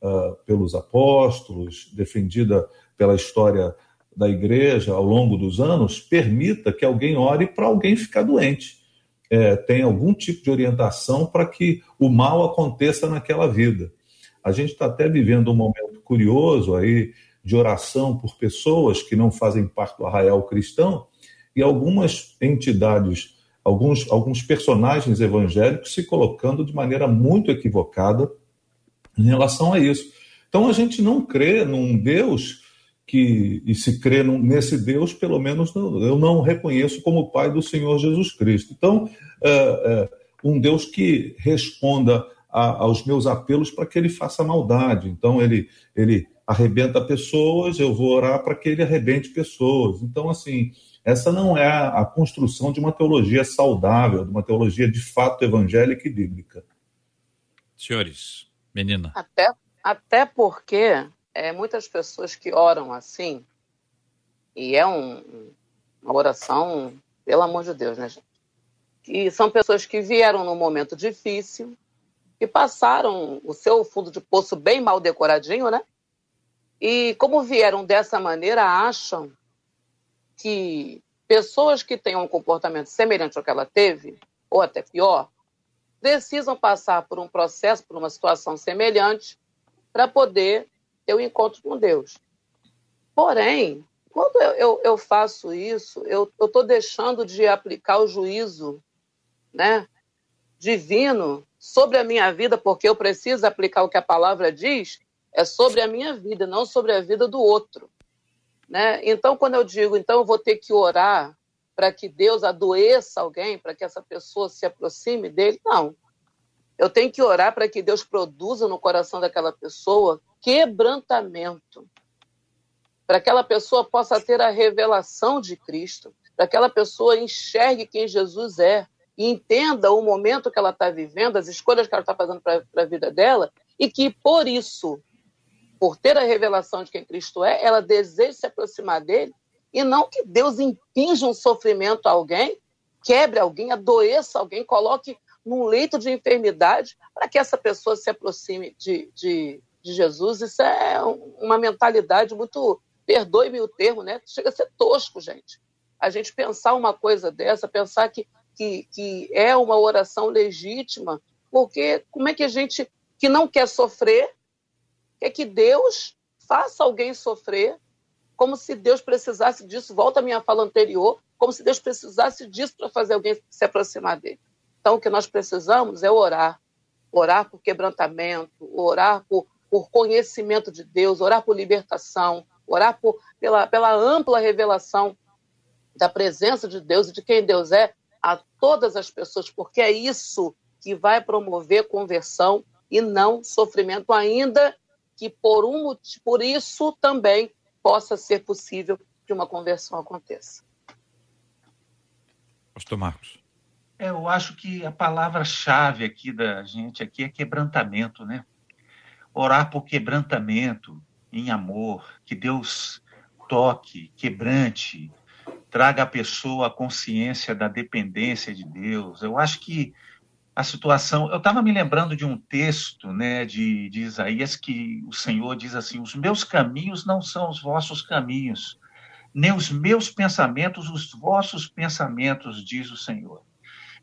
uh, pelos apóstolos, defendida pela história da igreja ao longo dos anos, permita que alguém ore para alguém ficar doente. É, tem algum tipo de orientação para que o mal aconteça naquela vida. A gente está até vivendo um momento curioso aí de oração por pessoas que não fazem parte do arraial cristão e algumas entidades, alguns, alguns personagens evangélicos se colocando de maneira muito equivocada em relação a isso. Então a gente não crê num Deus que, e se crê nesse Deus, pelo menos eu não reconheço como Pai do Senhor Jesus Cristo. Então, é, é, um Deus que responda a, aos meus apelos para que ele faça maldade. Então, ele, ele arrebenta pessoas, eu vou orar para que ele arrebente pessoas. Então, assim, essa não é a, construção de uma teologia saudável, de uma teologia de fato evangélica e bíblica. Senhores, menina. Até, até porque é, muitas pessoas que oram assim, e é um, uma oração, pelo amor de Deus, né, gente? Que são pessoas que vieram num momento difícil, que passaram o seu fundo de poço bem mal decoradinho, né? E como vieram dessa maneira, acham que pessoas que tenham um comportamento semelhante ao que ela teve, ou até pior, precisam passar por um processo, por uma situação semelhante, para poder um encontro com Deus. Porém, quando eu, eu, eu faço isso, eu estou deixando de aplicar o juízo né, divino sobre a minha vida, porque eu preciso aplicar o que a palavra diz, é sobre a minha vida, não sobre a vida do outro. Né? Então, quando eu digo, então eu vou ter que orar para que Deus adoeça alguém, para que essa pessoa se aproxime dele, não. Eu tenho que orar para que Deus produza no coração daquela pessoa quebrantamento, para que aquela pessoa possa ter a revelação de Cristo, para que aquela pessoa enxergue quem Jesus é e entenda o momento que ela está vivendo, as escolhas que ela está fazendo para a vida dela, e que por isso por ter a revelação de quem Cristo é, ela deseja se aproximar dele e não que Deus impinja um sofrimento a alguém, quebre alguém, adoeça alguém, coloque num leito de enfermidade para que essa pessoa se aproxime de, de, de Jesus. Isso é uma mentalidade muito, perdoe-me o termo, né? Chega a ser tosco, gente. A gente pensar uma coisa dessa, pensar que, que, que é uma oração legítima, porque como é que a gente que não quer sofrer é que Deus faça alguém sofrer, como se Deus precisasse disso. Volta à minha fala anterior, como se Deus precisasse disso para fazer alguém se aproximar dele. Então, o que nós precisamos é orar. Orar por quebrantamento, orar por, por conhecimento de Deus, orar por libertação, orar por, pela, pela ampla revelação da presença de Deus e de quem Deus é a todas as pessoas, porque é isso que vai promover conversão e não sofrimento, ainda que por, um, por isso também possa ser possível que uma conversão aconteça. Pastor Marcos. É, eu acho que a palavra-chave aqui da gente aqui é quebrantamento, né? Orar por quebrantamento em amor, que Deus toque, quebrante, traga a pessoa a consciência da dependência de Deus. Eu acho que a situação. Eu estava me lembrando de um texto né, de, de Isaías que o Senhor diz assim: Os meus caminhos não são os vossos caminhos, nem os meus pensamentos os vossos pensamentos, diz o Senhor.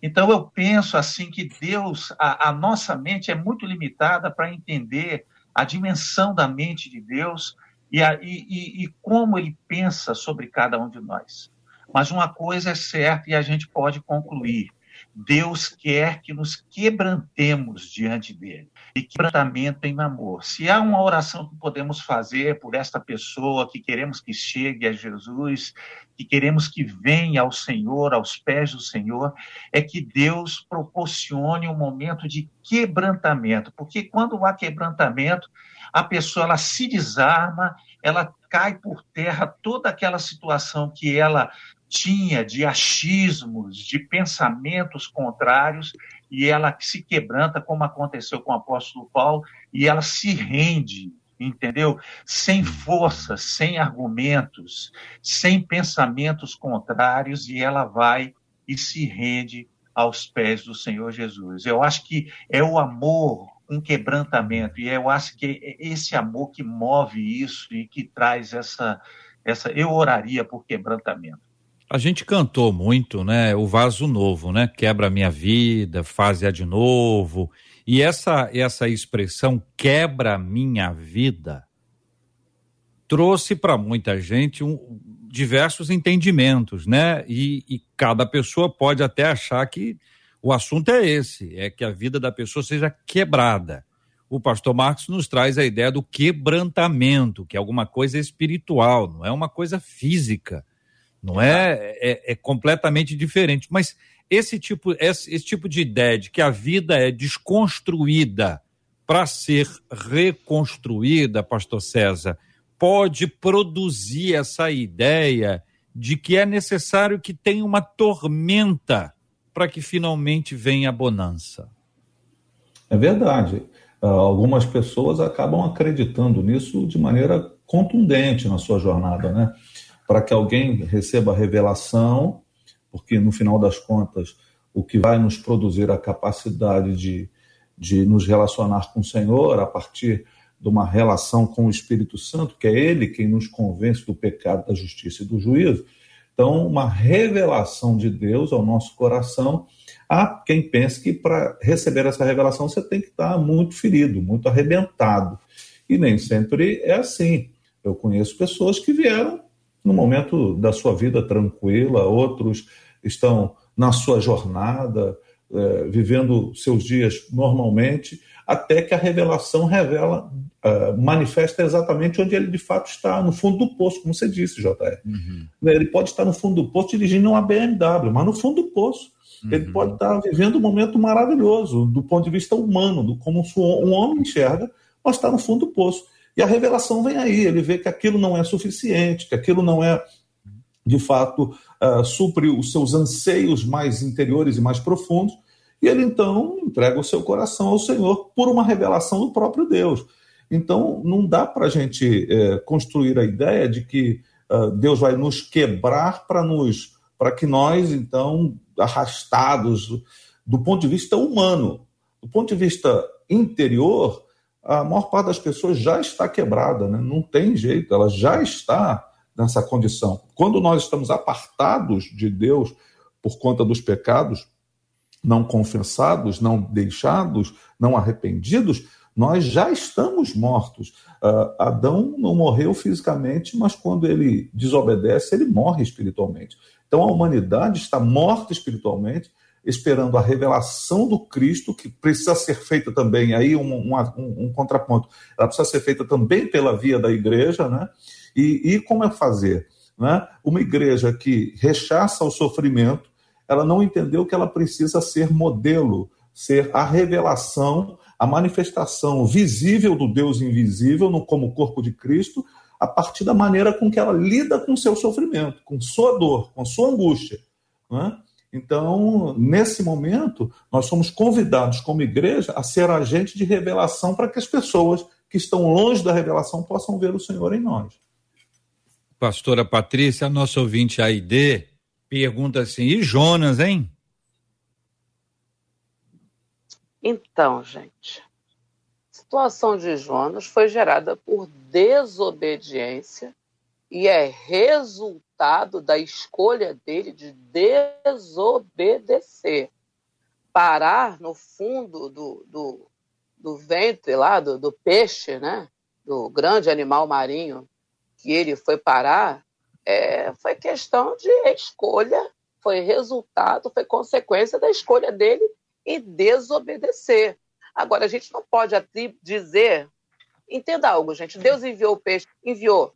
Então eu penso assim que Deus, a, a nossa mente é muito limitada para entender a dimensão da mente de Deus e, a, e, e como ele pensa sobre cada um de nós. Mas uma coisa é certa e a gente pode concluir: Deus quer que nos quebrantemos diante dele. Quebrantamento em amor. Se há uma oração que podemos fazer por esta pessoa que queremos que chegue a Jesus, que queremos que venha ao Senhor, aos pés do Senhor, é que Deus proporcione um momento de quebrantamento. Porque quando há quebrantamento, a pessoa ela se desarma, ela cai por terra toda aquela situação que ela tinha de achismos, de pensamentos contrários, e ela se quebranta, como aconteceu com o apóstolo Paulo, e ela se rende, entendeu? Sem força, sem argumentos, sem pensamentos contrários, e ela vai e se rende aos pés do Senhor Jesus. Eu acho que é o amor um quebrantamento, e eu acho que é esse amor que move isso e que traz essa, essa eu oraria por quebrantamento. A gente cantou muito, né? O vaso novo, né? Quebra a minha vida, faz-a de novo. E essa essa expressão quebra minha vida trouxe para muita gente um, diversos entendimentos, né? E, e cada pessoa pode até achar que o assunto é esse, é que a vida da pessoa seja quebrada. O pastor Marcos nos traz a ideia do quebrantamento, que é alguma coisa espiritual, não é uma coisa física não é, é, é completamente diferente. Mas esse tipo, esse, esse tipo de ideia de que a vida é desconstruída para ser reconstruída, Pastor César, pode produzir essa ideia de que é necessário que tenha uma tormenta para que finalmente venha a bonança. É verdade. Uh, algumas pessoas acabam acreditando nisso de maneira contundente na sua jornada, né? Para que alguém receba a revelação, porque no final das contas, o que vai nos produzir a capacidade de, de nos relacionar com o Senhor a partir de uma relação com o Espírito Santo, que é Ele quem nos convence do pecado, da justiça e do juízo. Então, uma revelação de Deus ao nosso coração. Há quem pense que para receber essa revelação você tem que estar muito ferido, muito arrebentado. E nem sempre é assim. Eu conheço pessoas que vieram no momento da sua vida tranquila, outros estão na sua jornada, é, vivendo seus dias normalmente, até que a revelação revela, é, manifesta exatamente onde ele de fato está, no fundo do poço, como você disse, JR. Uhum. Ele pode estar no fundo do poço dirigindo uma BMW, mas no fundo do poço. Uhum. Ele pode estar vivendo um momento maravilhoso, do ponto de vista humano, do como um homem enxerga, mas está no fundo do poço. E a revelação vem aí, ele vê que aquilo não é suficiente, que aquilo não é, de fato, uh, supre os seus anseios mais interiores e mais profundos, e ele então entrega o seu coração ao Senhor por uma revelação do próprio Deus. Então, não dá para a gente é, construir a ideia de que uh, Deus vai nos quebrar para nos, para que nós, então, arrastados do ponto de vista humano, do ponto de vista interior, a maior parte das pessoas já está quebrada, né? não tem jeito, ela já está nessa condição. Quando nós estamos apartados de Deus por conta dos pecados, não confessados, não deixados, não arrependidos, nós já estamos mortos. Uh, Adão não morreu fisicamente, mas quando ele desobedece, ele morre espiritualmente. Então a humanidade está morta espiritualmente esperando a revelação do Cristo, que precisa ser feita também, aí um, um, um, contraponto, ela precisa ser feita também pela via da igreja, né? E, e como é fazer? Né? Uma igreja que rechaça o sofrimento, ela não entendeu que ela precisa ser modelo, ser a revelação, a manifestação visível do Deus invisível, no, como corpo de Cristo, a partir da maneira com que ela lida com seu sofrimento, com sua dor, com sua angústia. Né? Então, nesse momento, nós somos convidados como igreja a ser agente de revelação para que as pessoas que estão longe da revelação possam ver o Senhor em nós. Pastora Patrícia, nosso ouvinte AID, pergunta assim: e Jonas, hein? Então, gente, a situação de Jonas foi gerada por desobediência e é resultado da escolha dele de desobedecer. Parar no fundo do, do, do ventre lá, do, do peixe, né? do grande animal marinho que ele foi parar, é, foi questão de escolha, foi resultado, foi consequência da escolha dele em desobedecer. Agora, a gente não pode dizer. Entenda algo, gente. Deus enviou o peixe, enviou.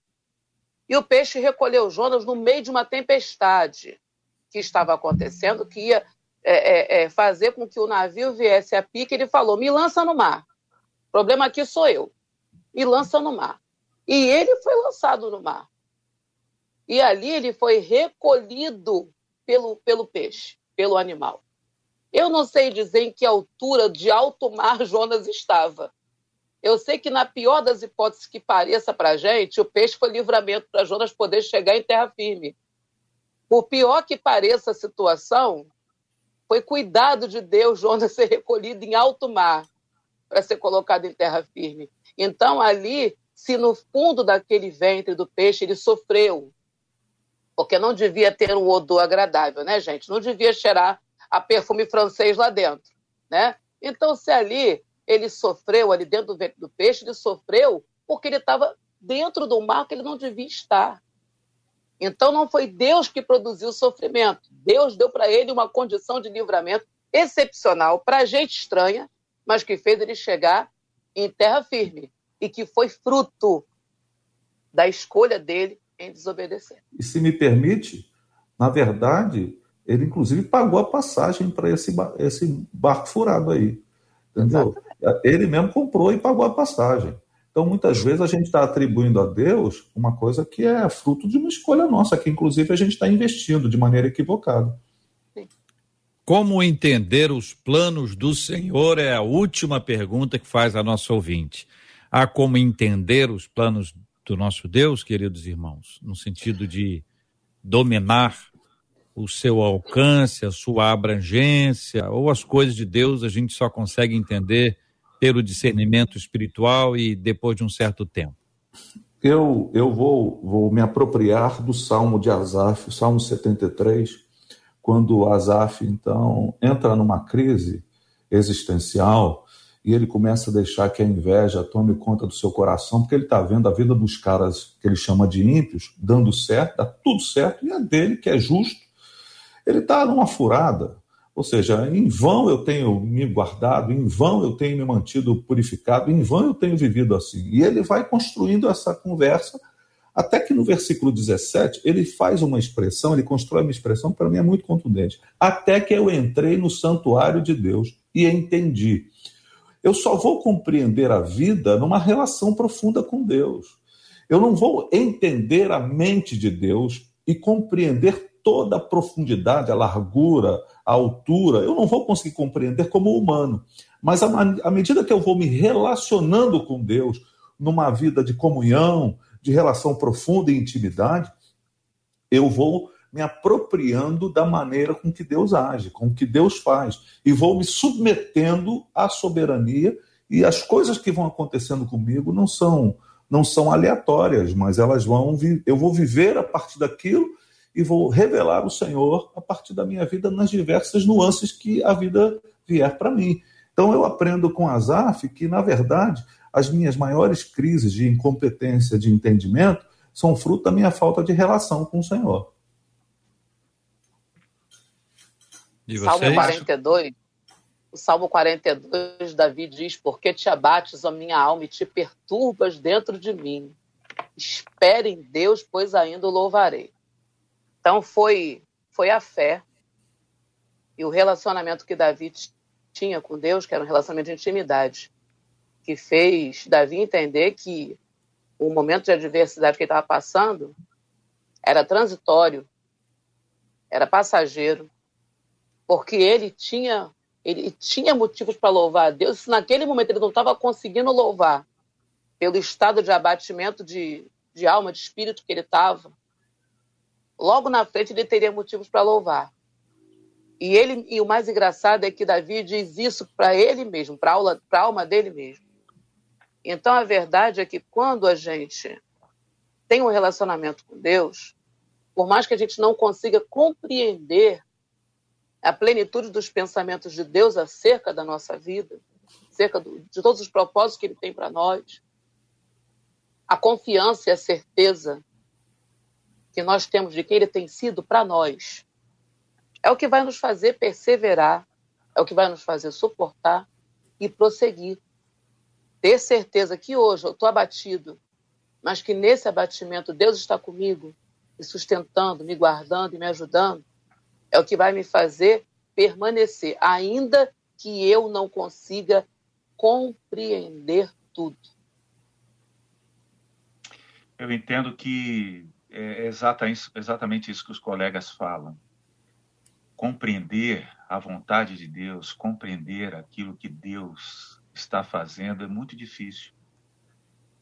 E o peixe recolheu Jonas no meio de uma tempestade que estava acontecendo, que ia é, é, é, fazer com que o navio viesse a pique. Ele falou: me lança no mar. O problema aqui sou eu. Me lança no mar. E ele foi lançado no mar. E ali ele foi recolhido pelo, pelo peixe, pelo animal. Eu não sei dizer em que altura de alto mar Jonas estava. Eu sei que, na pior das hipóteses que pareça para a gente, o peixe foi livramento para Jonas poder chegar em terra firme. Por pior que pareça a situação, foi cuidado de Deus Jonas ser recolhido em alto mar para ser colocado em terra firme. Então, ali, se no fundo daquele ventre do peixe ele sofreu, porque não devia ter um odor agradável, né, gente? Não devia cheirar a perfume francês lá dentro, né? Então, se ali ele sofreu, ali dentro do ventre do peixe, ele sofreu porque ele estava dentro do mar que ele não devia estar. Então, não foi Deus que produziu o sofrimento. Deus deu para ele uma condição de livramento excepcional, para gente estranha, mas que fez ele chegar em terra firme e que foi fruto da escolha dele em desobedecer. E se me permite, na verdade, ele inclusive pagou a passagem para esse, esse barco furado aí. Entendeu? Exatamente. Ele mesmo comprou e pagou a passagem. Então, muitas vezes, a gente está atribuindo a Deus uma coisa que é fruto de uma escolha nossa, que inclusive a gente está investindo de maneira equivocada. Como entender os planos do Senhor é a última pergunta que faz a nossa ouvinte. Há como entender os planos do nosso Deus, queridos irmãos, no sentido de dominar o seu alcance, a sua abrangência, ou as coisas de Deus a gente só consegue entender pelo discernimento espiritual e depois de um certo tempo? Eu, eu vou, vou me apropriar do Salmo de Asaf, o Salmo 73, quando Asaf, então, entra numa crise existencial e ele começa a deixar que a inveja tome conta do seu coração, porque ele está vendo a vida dos caras que ele chama de ímpios dando certo, dá tudo certo, e a dele, que é justo, ele está numa furada. Ou seja, em vão eu tenho me guardado, em vão eu tenho me mantido purificado, em vão eu tenho vivido assim. E ele vai construindo essa conversa, até que no versículo 17 ele faz uma expressão, ele constrói uma expressão para mim é muito contundente. Até que eu entrei no santuário de Deus e entendi eu só vou compreender a vida numa relação profunda com Deus. Eu não vou entender a mente de Deus e compreender toda a profundidade, a largura, a altura. Eu não vou conseguir compreender como humano. Mas à medida que eu vou me relacionando com Deus, numa vida de comunhão, de relação profunda e intimidade, eu vou me apropriando da maneira com que Deus age, com que Deus faz, e vou me submetendo à soberania e as coisas que vão acontecendo comigo não são não são aleatórias, mas elas vão eu vou viver a partir daquilo e vou revelar o Senhor a partir da minha vida nas diversas nuances que a vida vier para mim. Então eu aprendo com Azaf que na verdade as minhas maiores crises de incompetência de entendimento são fruto da minha falta de relação com o Senhor. Salmo 42, o Salmo 42, Davi diz: Porque te abates, a minha alma, e te perturbas dentro de mim. Espere em Deus, pois ainda o louvarei. Então foi, foi a fé e o relacionamento que Davi tinha com Deus, que era um relacionamento de intimidade, que fez Davi entender que o momento de adversidade que ele estava passando era transitório, era passageiro, porque ele tinha ele tinha motivos para louvar a Deus. Se naquele momento ele não estava conseguindo louvar pelo estado de abatimento de, de alma, de espírito que ele estava, logo na frente ele teria motivos para louvar. E ele e o mais engraçado é que Davi diz isso para ele mesmo, para a alma dele mesmo. Então a verdade é que quando a gente tem um relacionamento com Deus, por mais que a gente não consiga compreender a plenitude dos pensamentos de Deus acerca da nossa vida, acerca do, de todos os propósitos que Ele tem para nós, a confiança e a certeza que nós temos de quem Ele tem sido para nós, é o que vai nos fazer perseverar, é o que vai nos fazer suportar e prosseguir. Ter certeza que hoje eu estou abatido, mas que nesse abatimento Deus está comigo, me sustentando, me guardando e me ajudando, é o que vai me fazer permanecer, ainda que eu não consiga compreender tudo. Eu entendo que é exatamente isso que os colegas falam. Compreender a vontade de Deus, compreender aquilo que Deus está fazendo é muito difícil.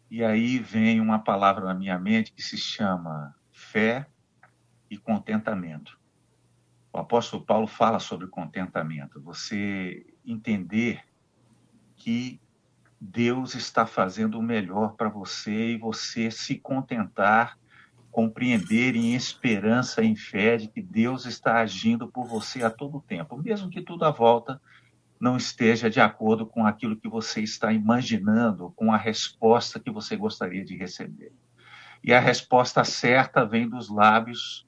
E aí vem uma palavra na minha mente que se chama fé e contentamento. O apóstolo Paulo fala sobre contentamento, você entender que Deus está fazendo o melhor para você e você se contentar, compreender em esperança, em fé de que Deus está agindo por você a todo tempo, mesmo que tudo à volta não esteja de acordo com aquilo que você está imaginando, com a resposta que você gostaria de receber. E a resposta certa vem dos lábios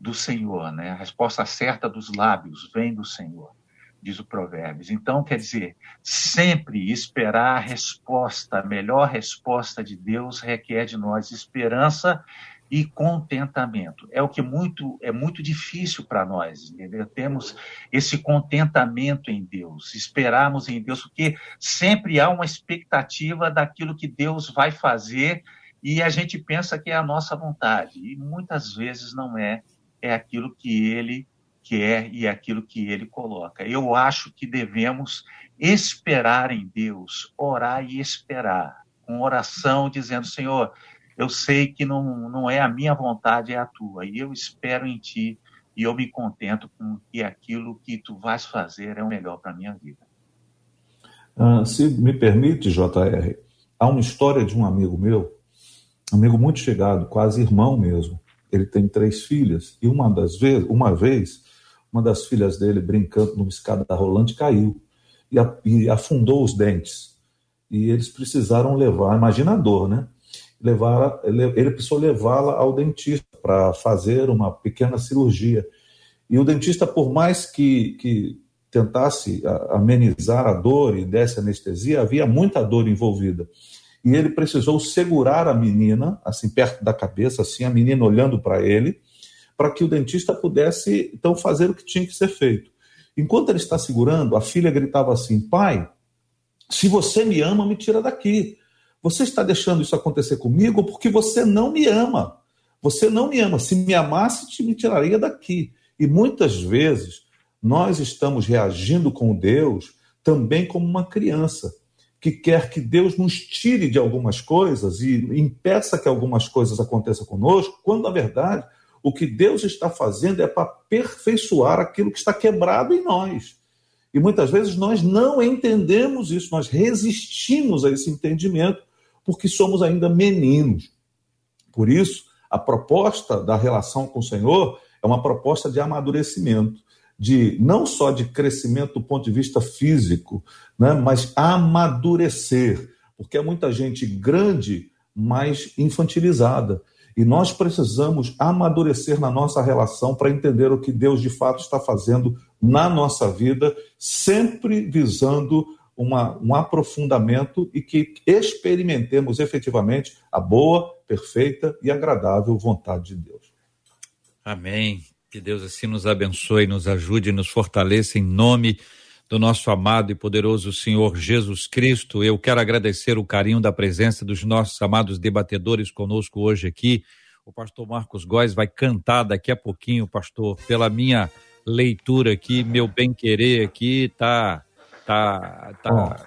do Senhor, né? A resposta certa dos lábios vem do Senhor, diz o Provérbios. Então, quer dizer, sempre esperar a resposta, a melhor resposta de Deus requer de nós esperança e contentamento. É o que muito é muito difícil para nós, entendeu? Temos esse contentamento em Deus, esperarmos em Deus, porque sempre há uma expectativa daquilo que Deus vai fazer e a gente pensa que é a nossa vontade e muitas vezes não é é aquilo que ele quer e é aquilo que ele coloca. Eu acho que devemos esperar em Deus, orar e esperar, com oração, dizendo: Senhor, eu sei que não, não é a minha vontade, é a tua, e eu espero em ti, e eu me contento com que aquilo que tu vais fazer é o melhor para a minha vida. Ah, se me permite, JR, há uma história de um amigo meu, amigo muito chegado, quase irmão mesmo, ele tem três filhas, e uma das vezes, uma vez, uma das filhas dele, brincando numa escada rolante, caiu e, afundou os dentes. E eles precisaram levar, imagina a dor, né? Levar, ele precisou levá-la ao dentista para fazer uma pequena cirurgia. E o dentista, por mais que, que tentasse amenizar a dor e desse anestesia, havia muita dor envolvida e ele precisou segurar a menina, assim, perto da cabeça, assim, a menina olhando para ele, para que o dentista pudesse, então, fazer o que tinha que ser feito. Enquanto ele está segurando, a filha gritava assim: Pai, se você me ama, me tira daqui. Você está deixando isso acontecer comigo porque você não me ama. Você não me ama. Se me amasse, te me tiraria daqui. E muitas vezes nós estamos reagindo com Deus também como uma criança que quer que Deus nos tire de algumas coisas e impeça que algumas coisas aconteçam conosco, quando na verdade o que Deus está fazendo é para aperfeiçoar aquilo que está quebrado em nós. E muitas vezes nós não entendemos isso, nós resistimos a esse entendimento porque somos ainda meninos. Por isso, a proposta da relação com o Senhor é uma proposta de amadurecimento de não só de crescimento do ponto de vista físico, né, mas amadurecer, porque é muita gente grande, mas infantilizada. E nós precisamos amadurecer na nossa relação para entender o que Deus de fato está fazendo na nossa vida, sempre visando uma, um aprofundamento e que experimentemos efetivamente a boa, perfeita e agradável vontade de Deus. Amém. Que Deus assim nos abençoe, nos ajude e nos fortaleça em nome do nosso amado e poderoso Senhor Jesus Cristo. Eu quero agradecer o carinho da presença dos nossos amados debatedores conosco hoje aqui. O pastor Marcos Góes vai cantar daqui a pouquinho, pastor, pela minha leitura aqui, meu bem-querer aqui tá tá tá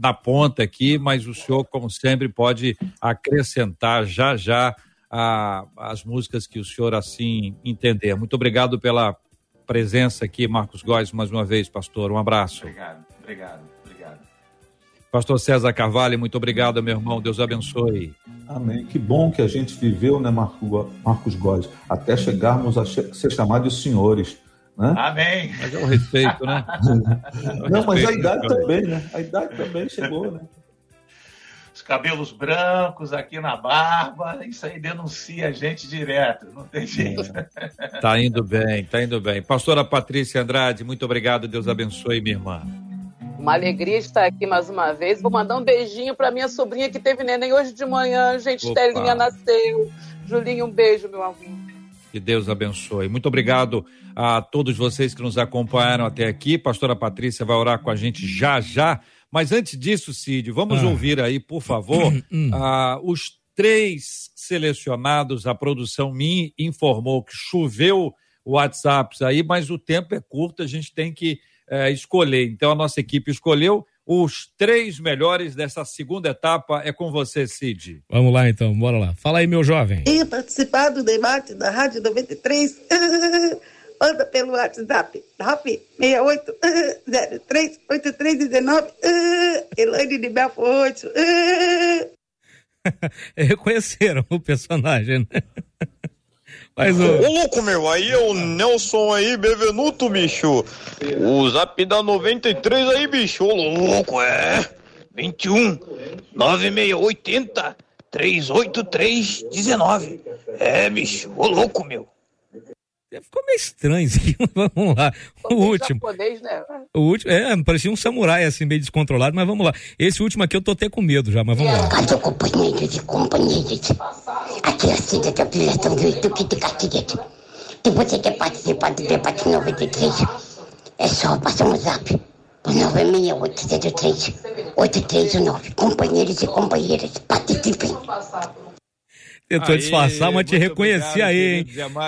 na ponta aqui, mas o senhor, como sempre, pode acrescentar já já a, as músicas que o senhor assim entender. Muito obrigado pela presença aqui, Marcos Góes, mais uma vez, pastor. Um abraço. Obrigado, obrigado, obrigado. Pastor César Carvalho, muito obrigado, meu irmão. Deus abençoe. Amém. Que bom que a gente viveu, né, Marcos Góes, até chegarmos a ser chamados de senhores. Né? Amém. Mas é o respeito, né? É Não, mas a idade também, né? A idade também chegou, né? os cabelos brancos aqui na barba, isso aí denuncia a gente direto, não tem jeito. É. Tá indo bem, tá indo bem. Pastora Patrícia Andrade, muito obrigado, Deus abençoe, minha irmã. Uma alegria estar aqui mais uma vez. Vou mandar um beijinho para minha sobrinha que teve neném hoje de manhã. Gente, Opa. Telinha nasceu. Julinho, um beijo, meu amor. Que Deus abençoe. Muito obrigado a todos vocês que nos acompanharam até aqui. Pastora Patrícia vai orar com a gente já já. Mas antes disso, Cid, vamos ah. ouvir aí, por favor, uh, os três selecionados. A produção me informou que choveu WhatsApps aí, mas o tempo é curto, a gente tem que é, escolher. Então a nossa equipe escolheu os três melhores dessa segunda etapa. É com você, Cid. Vamos lá então, bora lá. Fala aí, meu jovem. E participar do debate da Rádio 93. Manda pelo WhatsApp 968 03 8319 Elaine de Belfort. Reconheceram o personagem, né? Mas o... Ô louco, meu, aí é o Nelson aí, Bevenuto, bicho. O zap da 93 aí, bicho. Ô louco, é. 21 9680 383 19. É, bicho. Ô louco, meu. Ficou meio estranho isso aqui. vamos lá. O último. Japonês, né? O último, é, parecia um samurai assim, meio descontrolado, mas vamos lá. Esse último aqui eu tô até com medo já, mas vamos lá. Cadê companheiros e companheiras? Aqui é a Cida da Aplicação do YouTube de Castilhete. Se você quer participar do debate 93, é só passar um zap para 96803 839. Companheiros e companheiras, participem. Tentou aí, disfarçar, mas te reconheci aí, hein?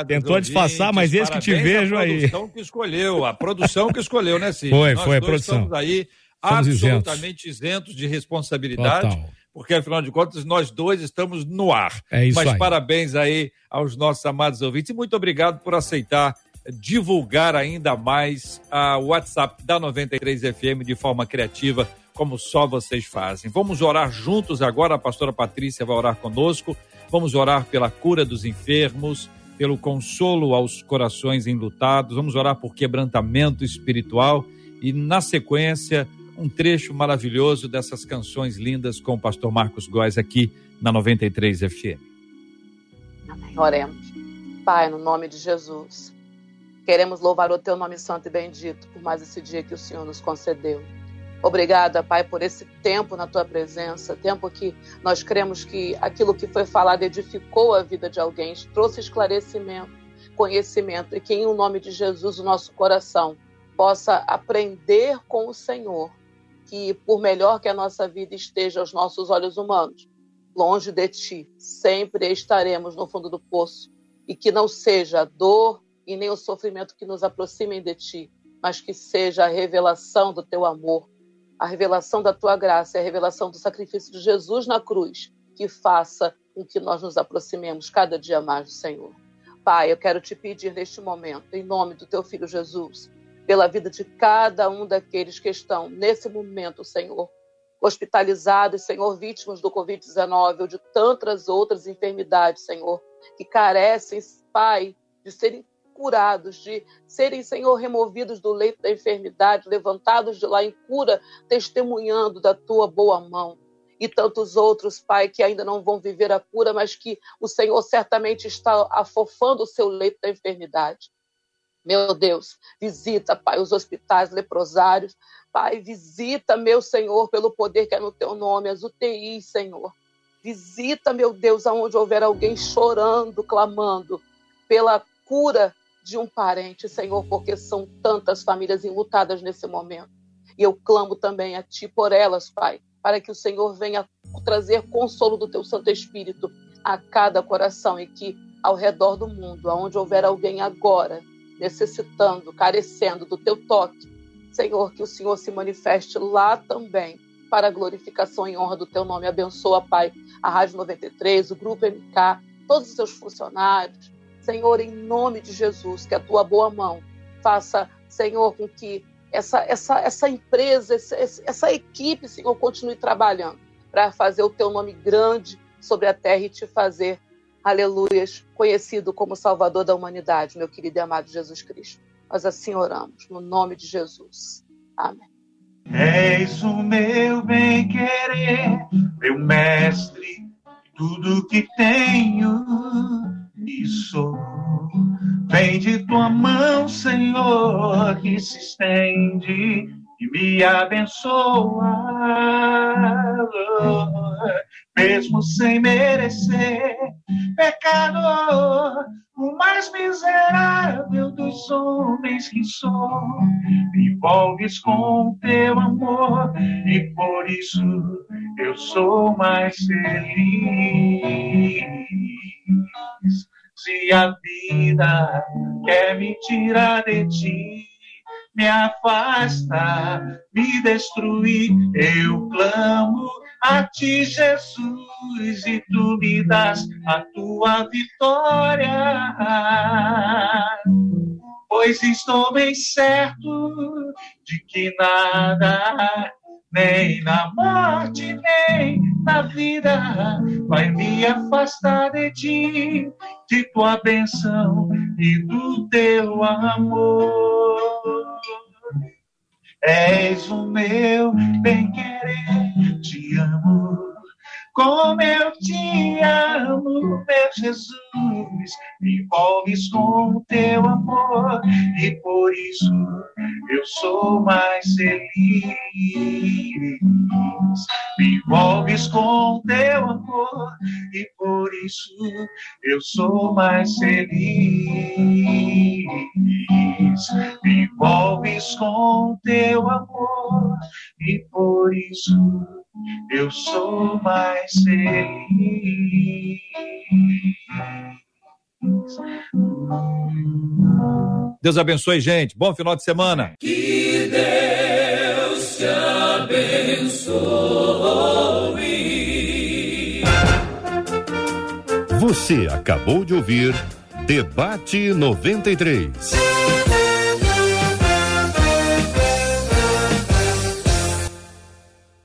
Tentou ouvintes, disfarçar, mas esse que te vejo aí. A produção que escolheu, a produção que escolheu, né, Cid? Foi, Nós foi a produção. Estamos aí absolutamente isentos. isentos de responsabilidade. Total. Porque, afinal de contas, nós dois estamos no ar. É isso Mas aí. parabéns aí aos nossos amados ouvintes e muito obrigado por aceitar divulgar ainda mais a WhatsApp da 93 FM de forma criativa, como só vocês fazem. Vamos orar juntos agora, a pastora Patrícia vai orar conosco Vamos orar pela cura dos enfermos, pelo consolo aos corações enlutados. Vamos orar por quebrantamento espiritual e, na sequência, um trecho maravilhoso dessas canções lindas com o pastor Marcos Góes aqui na 93 FM. Oremos. Pai, no nome de Jesus, queremos louvar o teu nome santo e bendito por mais esse dia que o Senhor nos concedeu. Obrigada, Pai, por esse tempo na tua presença, tempo que nós cremos que aquilo que foi falado edificou a vida de alguém, trouxe esclarecimento, conhecimento, e que em o nome de Jesus o nosso coração possa aprender com o Senhor, que por melhor que a nossa vida esteja aos nossos olhos humanos, longe de ti, sempre estaremos no fundo do poço, e que não seja a dor e nem o sofrimento que nos aproximem de ti, mas que seja a revelação do teu amor a revelação da tua graça, a revelação do sacrifício de Jesus na cruz, que faça com que nós nos aproximemos cada dia mais do Senhor. Pai, eu quero te pedir neste momento, em nome do teu filho Jesus, pela vida de cada um daqueles que estão nesse momento, Senhor, hospitalizados, Senhor, vítimas do Covid-19 ou de tantas outras enfermidades, Senhor, que carecem, Pai, de serem curados, de serem, Senhor, removidos do leito da enfermidade, levantados de lá em cura, testemunhando da tua boa mão. E tantos outros, Pai, que ainda não vão viver a cura, mas que o Senhor certamente está afofando o seu leito da enfermidade. Meu Deus, visita, Pai, os hospitais leprosários. Pai, visita, meu Senhor, pelo poder que é no teu nome, as UTIs, Senhor. Visita, meu Deus, aonde houver alguém chorando, clamando pela cura de um parente, Senhor, porque são tantas famílias enlutadas nesse momento. E eu clamo também a Ti por elas, Pai, para que o Senhor venha trazer consolo do Teu Santo Espírito a cada coração e que ao redor do mundo, aonde houver alguém agora necessitando, carecendo do Teu toque, Senhor, que o Senhor se manifeste lá também para a glorificação e honra do Teu nome. Abençoa, Pai, a Rádio 93, o Grupo MK, todos os seus funcionários, Senhor, em nome de Jesus, que a tua boa mão faça, Senhor, com que essa, essa, essa empresa, essa, essa equipe, Senhor, continue trabalhando para fazer o teu nome grande sobre a terra e te fazer, aleluias, conhecido como Salvador da humanidade, meu querido e amado Jesus Cristo. Nós assim oramos, no nome de Jesus. Amém. És o meu bem-querer, meu mestre, tudo que tenho sou. Vem de tua mão, Senhor, que se estende e me abençoa, mesmo sem merecer. Pecador, o mais miserável dos homens que sou, me envolves com teu amor e por isso eu sou mais feliz. Se a vida quer me tirar de ti, me afasta, me destruir, eu clamo a ti, Jesus, e tu me das a tua vitória. Pois estou bem certo de que nada, nem na morte, nem na vida, vai me afastar de ti, de tua benção e do teu amor. És o meu bem-querer, te amo. Como eu te amo, meu Jesus, me envolves com o teu amor e por isso eu sou mais feliz. Me envolves com o teu amor e por isso eu sou mais feliz. Me envolves com o teu amor e por isso eu sou mais feliz. Deus abençoe, gente. Bom final de semana. Que Deus te abençoe. Você acabou de ouvir Debate 93.